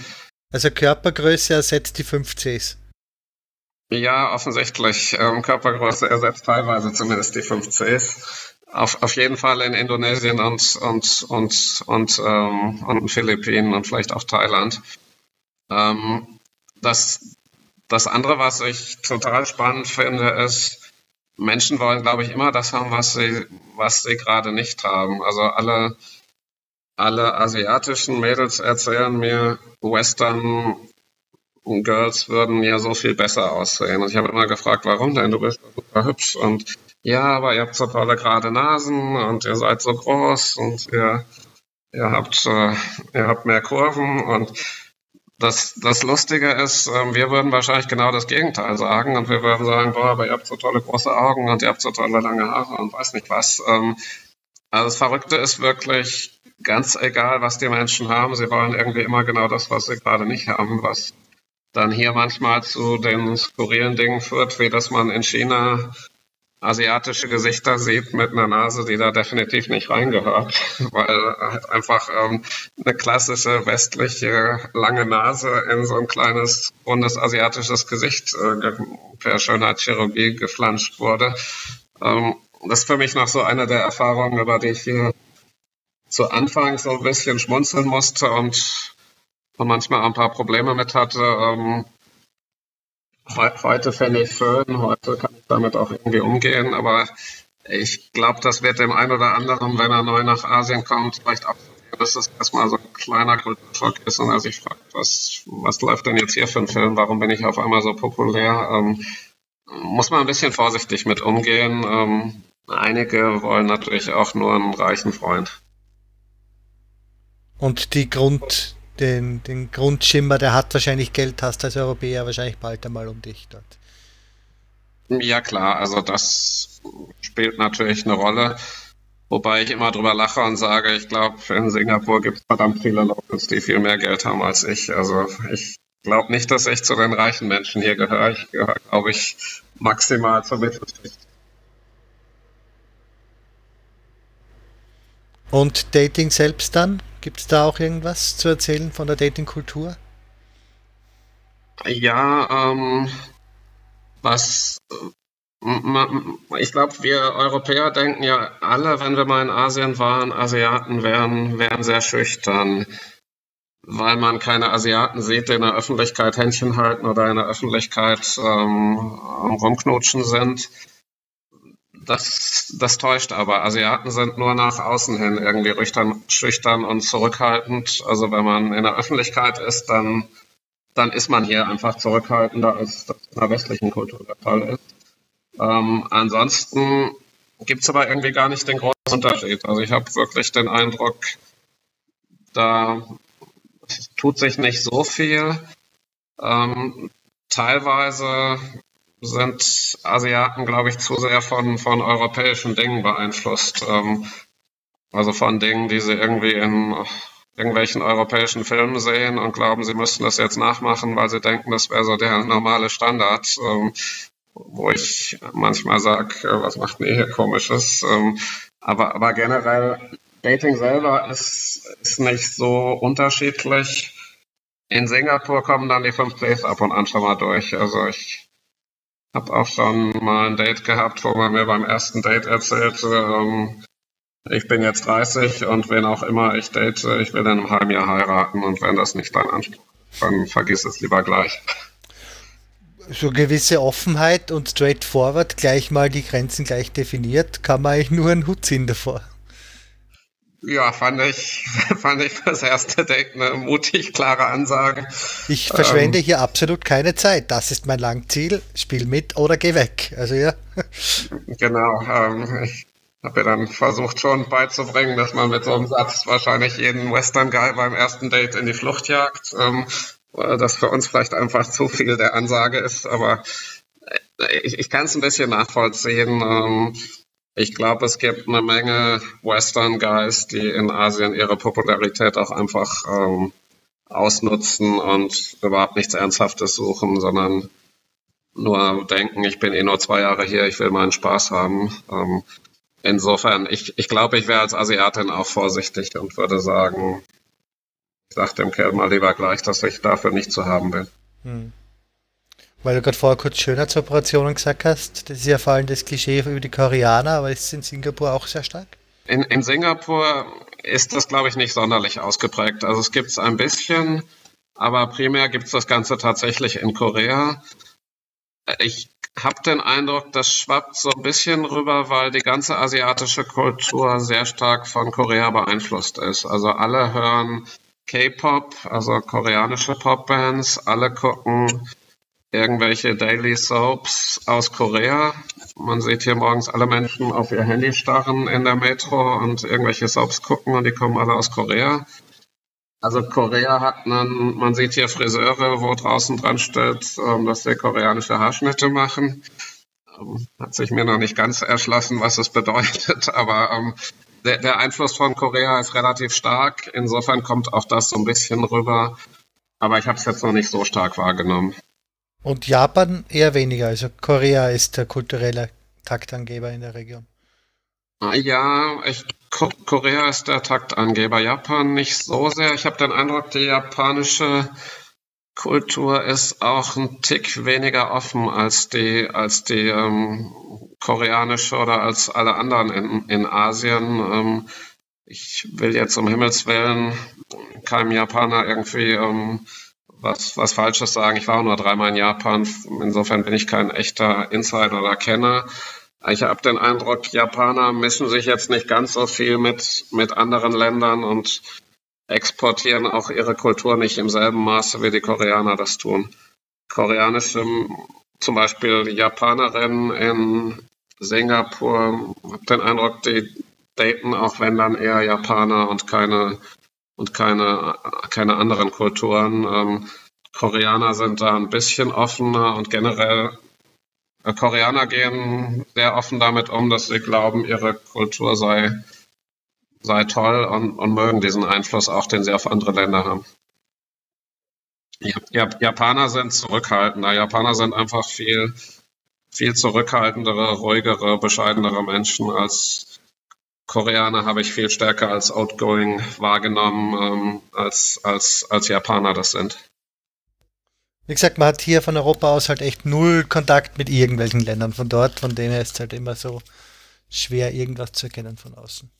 Also Körpergröße ersetzt die 5 Cs.
Ja, offensichtlich. Ähm, Körpergröße ersetzt teilweise zumindest die 5 Cs. Auf, auf jeden Fall in Indonesien und, und, und, und, ähm, und Philippinen und vielleicht auch Thailand. Ähm, das, das andere, was ich total spannend finde, ist, Menschen wollen, glaube ich, immer das haben, was sie, was sie gerade nicht haben. Also alle, alle asiatischen Mädels erzählen mir, Western Girls würden ja so viel besser aussehen. Und ich habe immer gefragt, warum denn? Du bist super hübsch. Und ja, aber ihr habt so tolle gerade Nasen und ihr seid so groß und ihr, ihr habt, äh, ihr habt mehr Kurven und das, das Lustige ist, ähm, wir würden wahrscheinlich genau das Gegenteil sagen und wir würden sagen, boah, aber ihr habt so tolle große Augen und ihr habt so tolle lange Haare und weiß nicht was. Ähm, also das Verrückte ist wirklich ganz egal, was die Menschen haben. Sie wollen irgendwie immer genau das, was sie gerade nicht haben, was dann hier manchmal zu den skurrilen Dingen führt, wie dass man in China asiatische Gesichter sieht mit einer Nase, die da definitiv nicht reingehört, weil halt einfach ähm, eine klassische westliche lange Nase in so ein kleines rundes asiatisches Gesicht äh, per Schönheitschirurgie geflanscht wurde. Ähm, das ist für mich noch so eine der Erfahrungen, über die ich hier zu Anfang so ein bisschen schmunzeln musste und, und manchmal ein paar Probleme mit hatte. Ähm, heute finde ich schön, heute kann ich damit auch irgendwie umgehen, aber ich glaube, das wird dem einen oder anderen, wenn er neu nach Asien kommt, vielleicht auch dass das erstmal so ein kleiner Kulturschock ist und er sich fragt, was, was läuft denn jetzt hier für ein Film? Warum bin ich auf einmal so populär? Ähm, muss man ein bisschen vorsichtig mit umgehen. Ähm, einige wollen natürlich auch nur einen reichen Freund.
Und die Grund, den, den Grundschimmer, der hat wahrscheinlich Geld, hast als Europäer wahrscheinlich bald einmal um dich dort.
Ja klar, also das spielt natürlich eine Rolle. Wobei ich immer drüber lache und sage, ich glaube, in Singapur gibt es verdammt viele Locals, die viel mehr Geld haben als ich. Also ich glaube nicht, dass ich zu den reichen Menschen hier gehöre. Ich gehöre, glaube ich, maximal zur Mittelschicht.
Und Dating selbst dann? Gibt es da auch irgendwas zu erzählen von der Datingkultur?
Ja, ähm, was ich glaube, wir Europäer denken ja alle, wenn wir mal in Asien waren, Asiaten wären, wären sehr schüchtern, weil man keine Asiaten sieht, die in der Öffentlichkeit Händchen halten oder in der Öffentlichkeit ähm, rumknutschen sind. Das, das täuscht aber. Asiaten sind nur nach außen hin irgendwie rüchtern, schüchtern und zurückhaltend. Also wenn man in der Öffentlichkeit ist, dann, dann ist man hier einfach zurückhaltender, als das in der westlichen Kultur der Fall ist. Ähm, ansonsten gibt es aber irgendwie gar nicht den großen Unterschied. Also ich habe wirklich den Eindruck, da tut sich nicht so viel. Ähm, teilweise sind Asiaten, glaube ich, zu sehr von, von europäischen Dingen beeinflusst. Ähm, also von Dingen, die sie irgendwie in irgendwelchen europäischen Filmen sehen und glauben, sie müssten das jetzt nachmachen, weil sie denken, das wäre so der normale Standard. Ähm, wo ich manchmal sage, äh, was macht denn ihr hier komisches? Ähm, aber, aber generell, Dating selber ist, ist nicht so unterschiedlich. In Singapur kommen dann die fünf Plays ab und an schon mal durch. Also ich habe auch schon mal ein Date gehabt, wo man mir beim ersten Date erzählte, ähm, ich bin jetzt 30 und wen auch immer ich date, ich will in einem halben Jahr heiraten und wenn das nicht dein Anspruch ist, dann vergiss es lieber gleich
so gewisse Offenheit und straightforward gleich mal die Grenzen gleich definiert, kann man eigentlich nur einen Hut ziehen davor.
Ja, fand ich, fand ich fürs erste Date eine mutig klare Ansage.
Ich verschwende ähm, hier absolut keine Zeit. Das ist mein Langziel. Spiel mit oder geh weg. Also ja.
Genau. Ähm, ich habe ja dann versucht schon beizubringen, dass man mit so einem Satz wahrscheinlich jeden Western Guy beim ersten Date in die Flucht jagt. Ähm, das für uns vielleicht einfach zu viel der Ansage ist, aber äh, ich, ich kann es ein bisschen nachvollziehen. Ähm, ich glaube, es gibt eine Menge Western Guys, die in Asien ihre Popularität auch einfach ähm, ausnutzen und überhaupt nichts Ernsthaftes suchen, sondern nur denken, ich bin eh nur zwei Jahre hier, ich will meinen Spaß haben. Ähm, insofern, ich, ich glaube, ich wäre als Asiatin auch vorsichtig und würde sagen, sag dem Kerl mal lieber gleich, dass ich dafür nicht zu haben bin. Hm.
Weil du gerade vorher kurz Schönheitsoperationen gesagt hast, das ist ja vor allem das Klischee über die Koreaner, aber ist es in Singapur auch sehr stark?
In, in Singapur ist das, glaube ich, nicht sonderlich ausgeprägt. Also es gibt es ein bisschen, aber primär gibt es das Ganze tatsächlich in Korea. Ich habe den Eindruck, das schwappt so ein bisschen rüber, weil die ganze asiatische Kultur sehr stark von Korea beeinflusst ist. Also alle hören K-Pop, also koreanische Popbands. Alle gucken irgendwelche Daily Soaps aus Korea. Man sieht hier morgens alle Menschen auf ihr Handy starren in der Metro und irgendwelche Soaps gucken und die kommen alle aus Korea. Also Korea hat einen, man sieht hier Friseure, wo draußen dran steht, ähm, dass sie koreanische Haarschnitte machen. Ähm, hat sich mir noch nicht ganz erschlossen, was es bedeutet, aber ähm, der, der Einfluss von Korea ist relativ stark. Insofern kommt auch das so ein bisschen rüber. Aber ich habe es jetzt noch nicht so stark wahrgenommen.
Und Japan eher weniger. Also Korea ist der kulturelle Taktangeber in der Region.
Ah, ja, ich, Korea ist der Taktangeber. Japan nicht so sehr. Ich habe den Eindruck, die japanische Kultur ist auch ein Tick weniger offen als die, als die ähm, koreanische oder als alle anderen in, in Asien. Ähm, ich will jetzt um Himmels Willen keinem Japaner irgendwie ähm, was, was Falsches sagen. Ich war nur dreimal in Japan. Insofern bin ich kein echter Insider oder Kenner. Ich habe den Eindruck, Japaner mischen sich jetzt nicht ganz so viel mit, mit anderen Ländern und exportieren auch ihre Kultur nicht im selben Maße, wie die Koreaner das tun. Koreanische, zum Beispiel Japanerinnen in Singapur, habe den Eindruck, die daten auch wenn dann eher Japaner und keine und keine, keine anderen Kulturen. Ähm, Koreaner sind da ein bisschen offener und generell äh, Koreaner gehen sehr offen damit um, dass sie glauben, ihre Kultur sei, sei toll und, und mögen diesen Einfluss auch, den sie auf andere Länder haben. Ja, Japaner sind zurückhaltender. Japaner sind einfach viel, viel zurückhaltendere, ruhigere, bescheidenere Menschen als Koreaner habe ich viel stärker als outgoing wahrgenommen, ähm, als, als, als Japaner das sind.
Wie gesagt, man hat hier von Europa aus halt echt null Kontakt mit irgendwelchen Ländern von dort, von denen ist es halt immer so schwer, irgendwas zu erkennen von außen.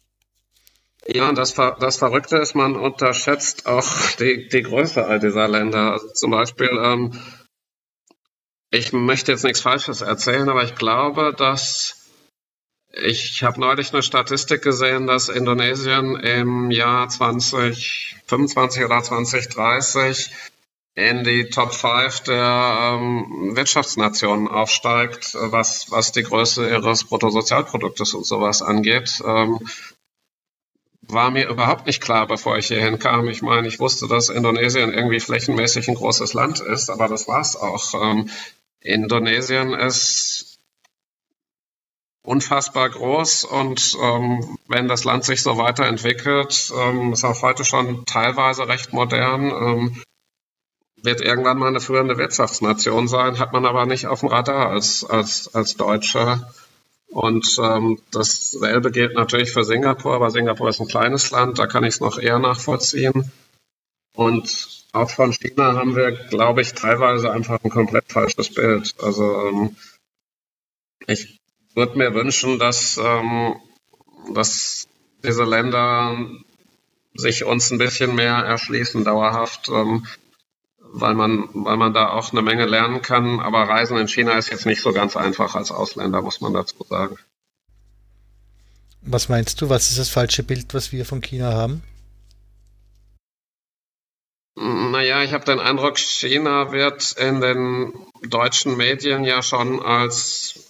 Ja, und das, das Verrückte ist, man unterschätzt auch die, die Größe all dieser Länder. Also zum Beispiel, ähm, ich möchte jetzt nichts Falsches erzählen, aber ich glaube, dass ich habe neulich eine Statistik gesehen, dass Indonesien im Jahr 2025 oder 2030 in die Top 5 der ähm, Wirtschaftsnationen aufsteigt, was, was die Größe ihres Bruttosozialproduktes und sowas angeht. Ähm, war mir überhaupt nicht klar, bevor ich hierhin kam. Ich meine, ich wusste, dass Indonesien irgendwie flächenmäßig ein großes Land ist, aber das war's auch. Ähm, Indonesien ist unfassbar groß und ähm, wenn das Land sich so weiterentwickelt, ähm, ist auch heute schon teilweise recht modern, ähm, wird irgendwann mal eine führende Wirtschaftsnation sein, hat man aber nicht auf dem Radar als, als, als Deutsche. Und ähm, dasselbe gilt natürlich für Singapur, aber Singapur ist ein kleines Land, da kann ich es noch eher nachvollziehen. Und auch von China haben wir, glaube ich, teilweise einfach ein komplett falsches Bild. Also ähm, ich würde mir wünschen, dass, ähm, dass diese Länder sich uns ein bisschen mehr erschließen dauerhaft. Ähm, weil man, weil man da auch eine Menge lernen kann. Aber Reisen in China ist jetzt nicht so ganz einfach als Ausländer, muss man dazu sagen.
Was meinst du, was ist das falsche Bild, was wir von China haben?
Naja, ich habe den Eindruck, China wird in den deutschen Medien ja schon als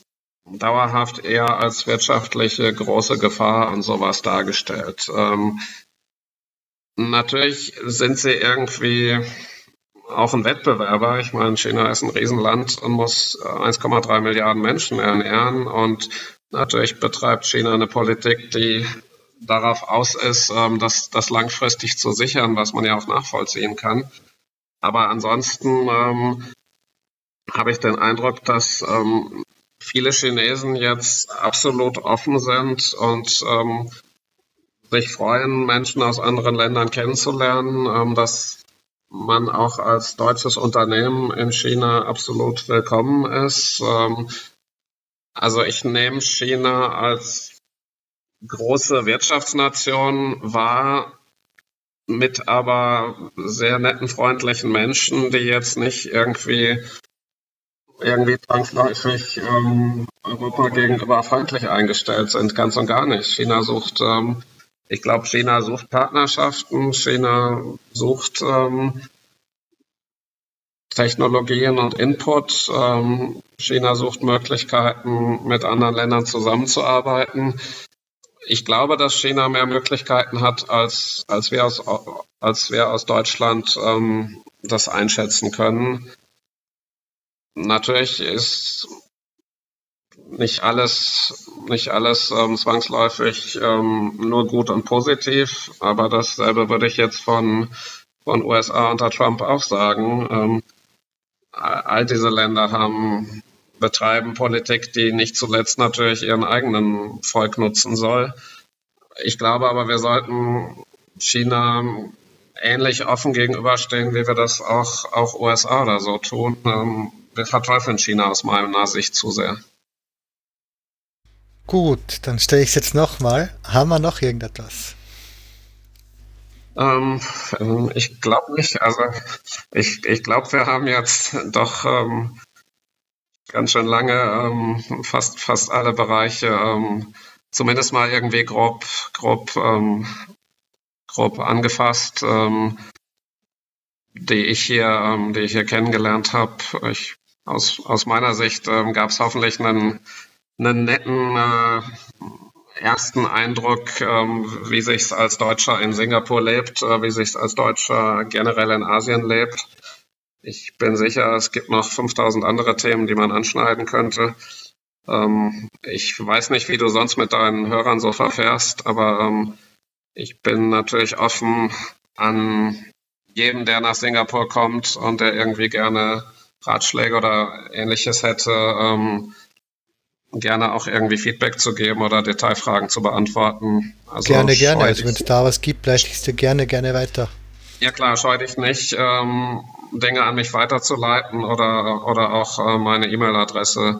dauerhaft eher als wirtschaftliche große Gefahr und sowas dargestellt. Ähm, natürlich sind sie irgendwie auch ein Wettbewerber. Ich meine, China ist ein Riesenland und muss 1,3 Milliarden Menschen ernähren. Und natürlich betreibt China eine Politik, die darauf aus ist, ähm, das, das langfristig zu sichern, was man ja auch nachvollziehen kann. Aber ansonsten ähm, habe ich den Eindruck, dass ähm, viele Chinesen jetzt absolut offen sind und ähm, sich freuen, Menschen aus anderen Ländern kennenzulernen, ähm, dass man auch als deutsches Unternehmen in China absolut willkommen ist. Ähm, also ich nehme China als große Wirtschaftsnation wahr, mit aber sehr netten, freundlichen Menschen, die jetzt nicht irgendwie irgendwie zwangsläufig ähm, Europa gegenüber feindlich eingestellt sind, ganz und gar nicht. China sucht ähm, ich glaube, China sucht Partnerschaften, China sucht ähm, Technologien und Input. Ähm, China sucht Möglichkeiten, mit anderen Ländern zusammenzuarbeiten. Ich glaube, dass China mehr Möglichkeiten hat, als, als, wir, aus, als wir aus Deutschland ähm, das einschätzen können. Natürlich ist nicht alles, nicht alles ähm, zwangsläufig ähm, nur gut und positiv, aber dasselbe würde ich jetzt von, von USA unter Trump auch sagen. Ähm, all diese Länder haben betreiben Politik, die nicht zuletzt natürlich ihren eigenen Volk nutzen soll. Ich glaube aber, wir sollten China ähnlich offen gegenüberstehen, wie wir das auch, auch USA oder so tun. Wir verteufeln China aus meiner Sicht zu sehr.
Gut, dann stelle ich es jetzt nochmal. Haben wir noch irgendetwas?
Ähm, ähm, ich glaube nicht. Also ich, ich glaube, wir haben jetzt doch ähm, ganz schön lange ähm, fast, fast alle Bereiche ähm, zumindest mal irgendwie grob, grob, ähm, grob angefasst, die ich hier, die ich hier kennengelernt habe. Ich, aus, aus meiner Sicht gab es hoffentlich einen, einen netten äh, ersten Eindruck, ähm, wie sich es als Deutscher in Singapur lebt, äh, wie sich es als Deutscher generell in Asien lebt. Ich bin sicher, es gibt noch 5000 andere Themen, die man anschneiden könnte. Ähm, ich weiß nicht, wie du sonst mit deinen Hörern so verfährst, aber ähm, ich bin natürlich offen an jedem, der nach Singapur kommt und der irgendwie gerne Ratschläge oder ähnliches hätte, ähm, gerne auch irgendwie Feedback zu geben oder Detailfragen zu beantworten.
Also gerne, gerne. Also wenn es da was gibt, leite ich dir gerne, gerne weiter.
Ja klar, scheu dich nicht, ähm, Dinge an mich weiterzuleiten oder, oder auch äh, meine E-Mail-Adresse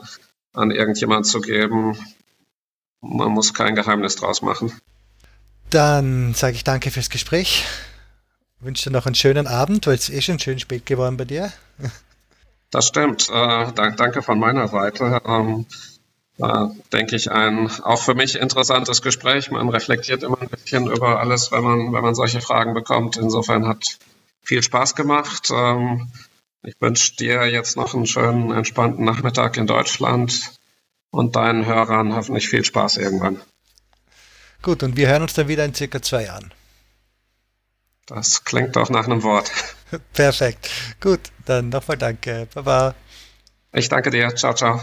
an irgendjemand zu geben. Man muss kein Geheimnis draus machen.
Dann sage ich danke fürs Gespräch. Wünsche dir noch einen schönen Abend, weil es eh schon schön spät geworden bei dir.
Das stimmt. Äh, danke von meiner Seite. Ähm, war, denke ich, ein auch für mich interessantes Gespräch. Man reflektiert immer ein bisschen über alles, wenn man, wenn man solche Fragen bekommt. Insofern hat viel Spaß gemacht. Ähm, ich wünsche dir jetzt noch einen schönen, entspannten Nachmittag in Deutschland und deinen Hörern hoffentlich viel Spaß irgendwann.
Gut, und wir hören uns dann wieder in circa zwei Jahren.
Das klingt doch nach einem Wort.
Perfekt. Gut, dann nochmal danke. Baba.
Ich danke dir. Ciao, ciao.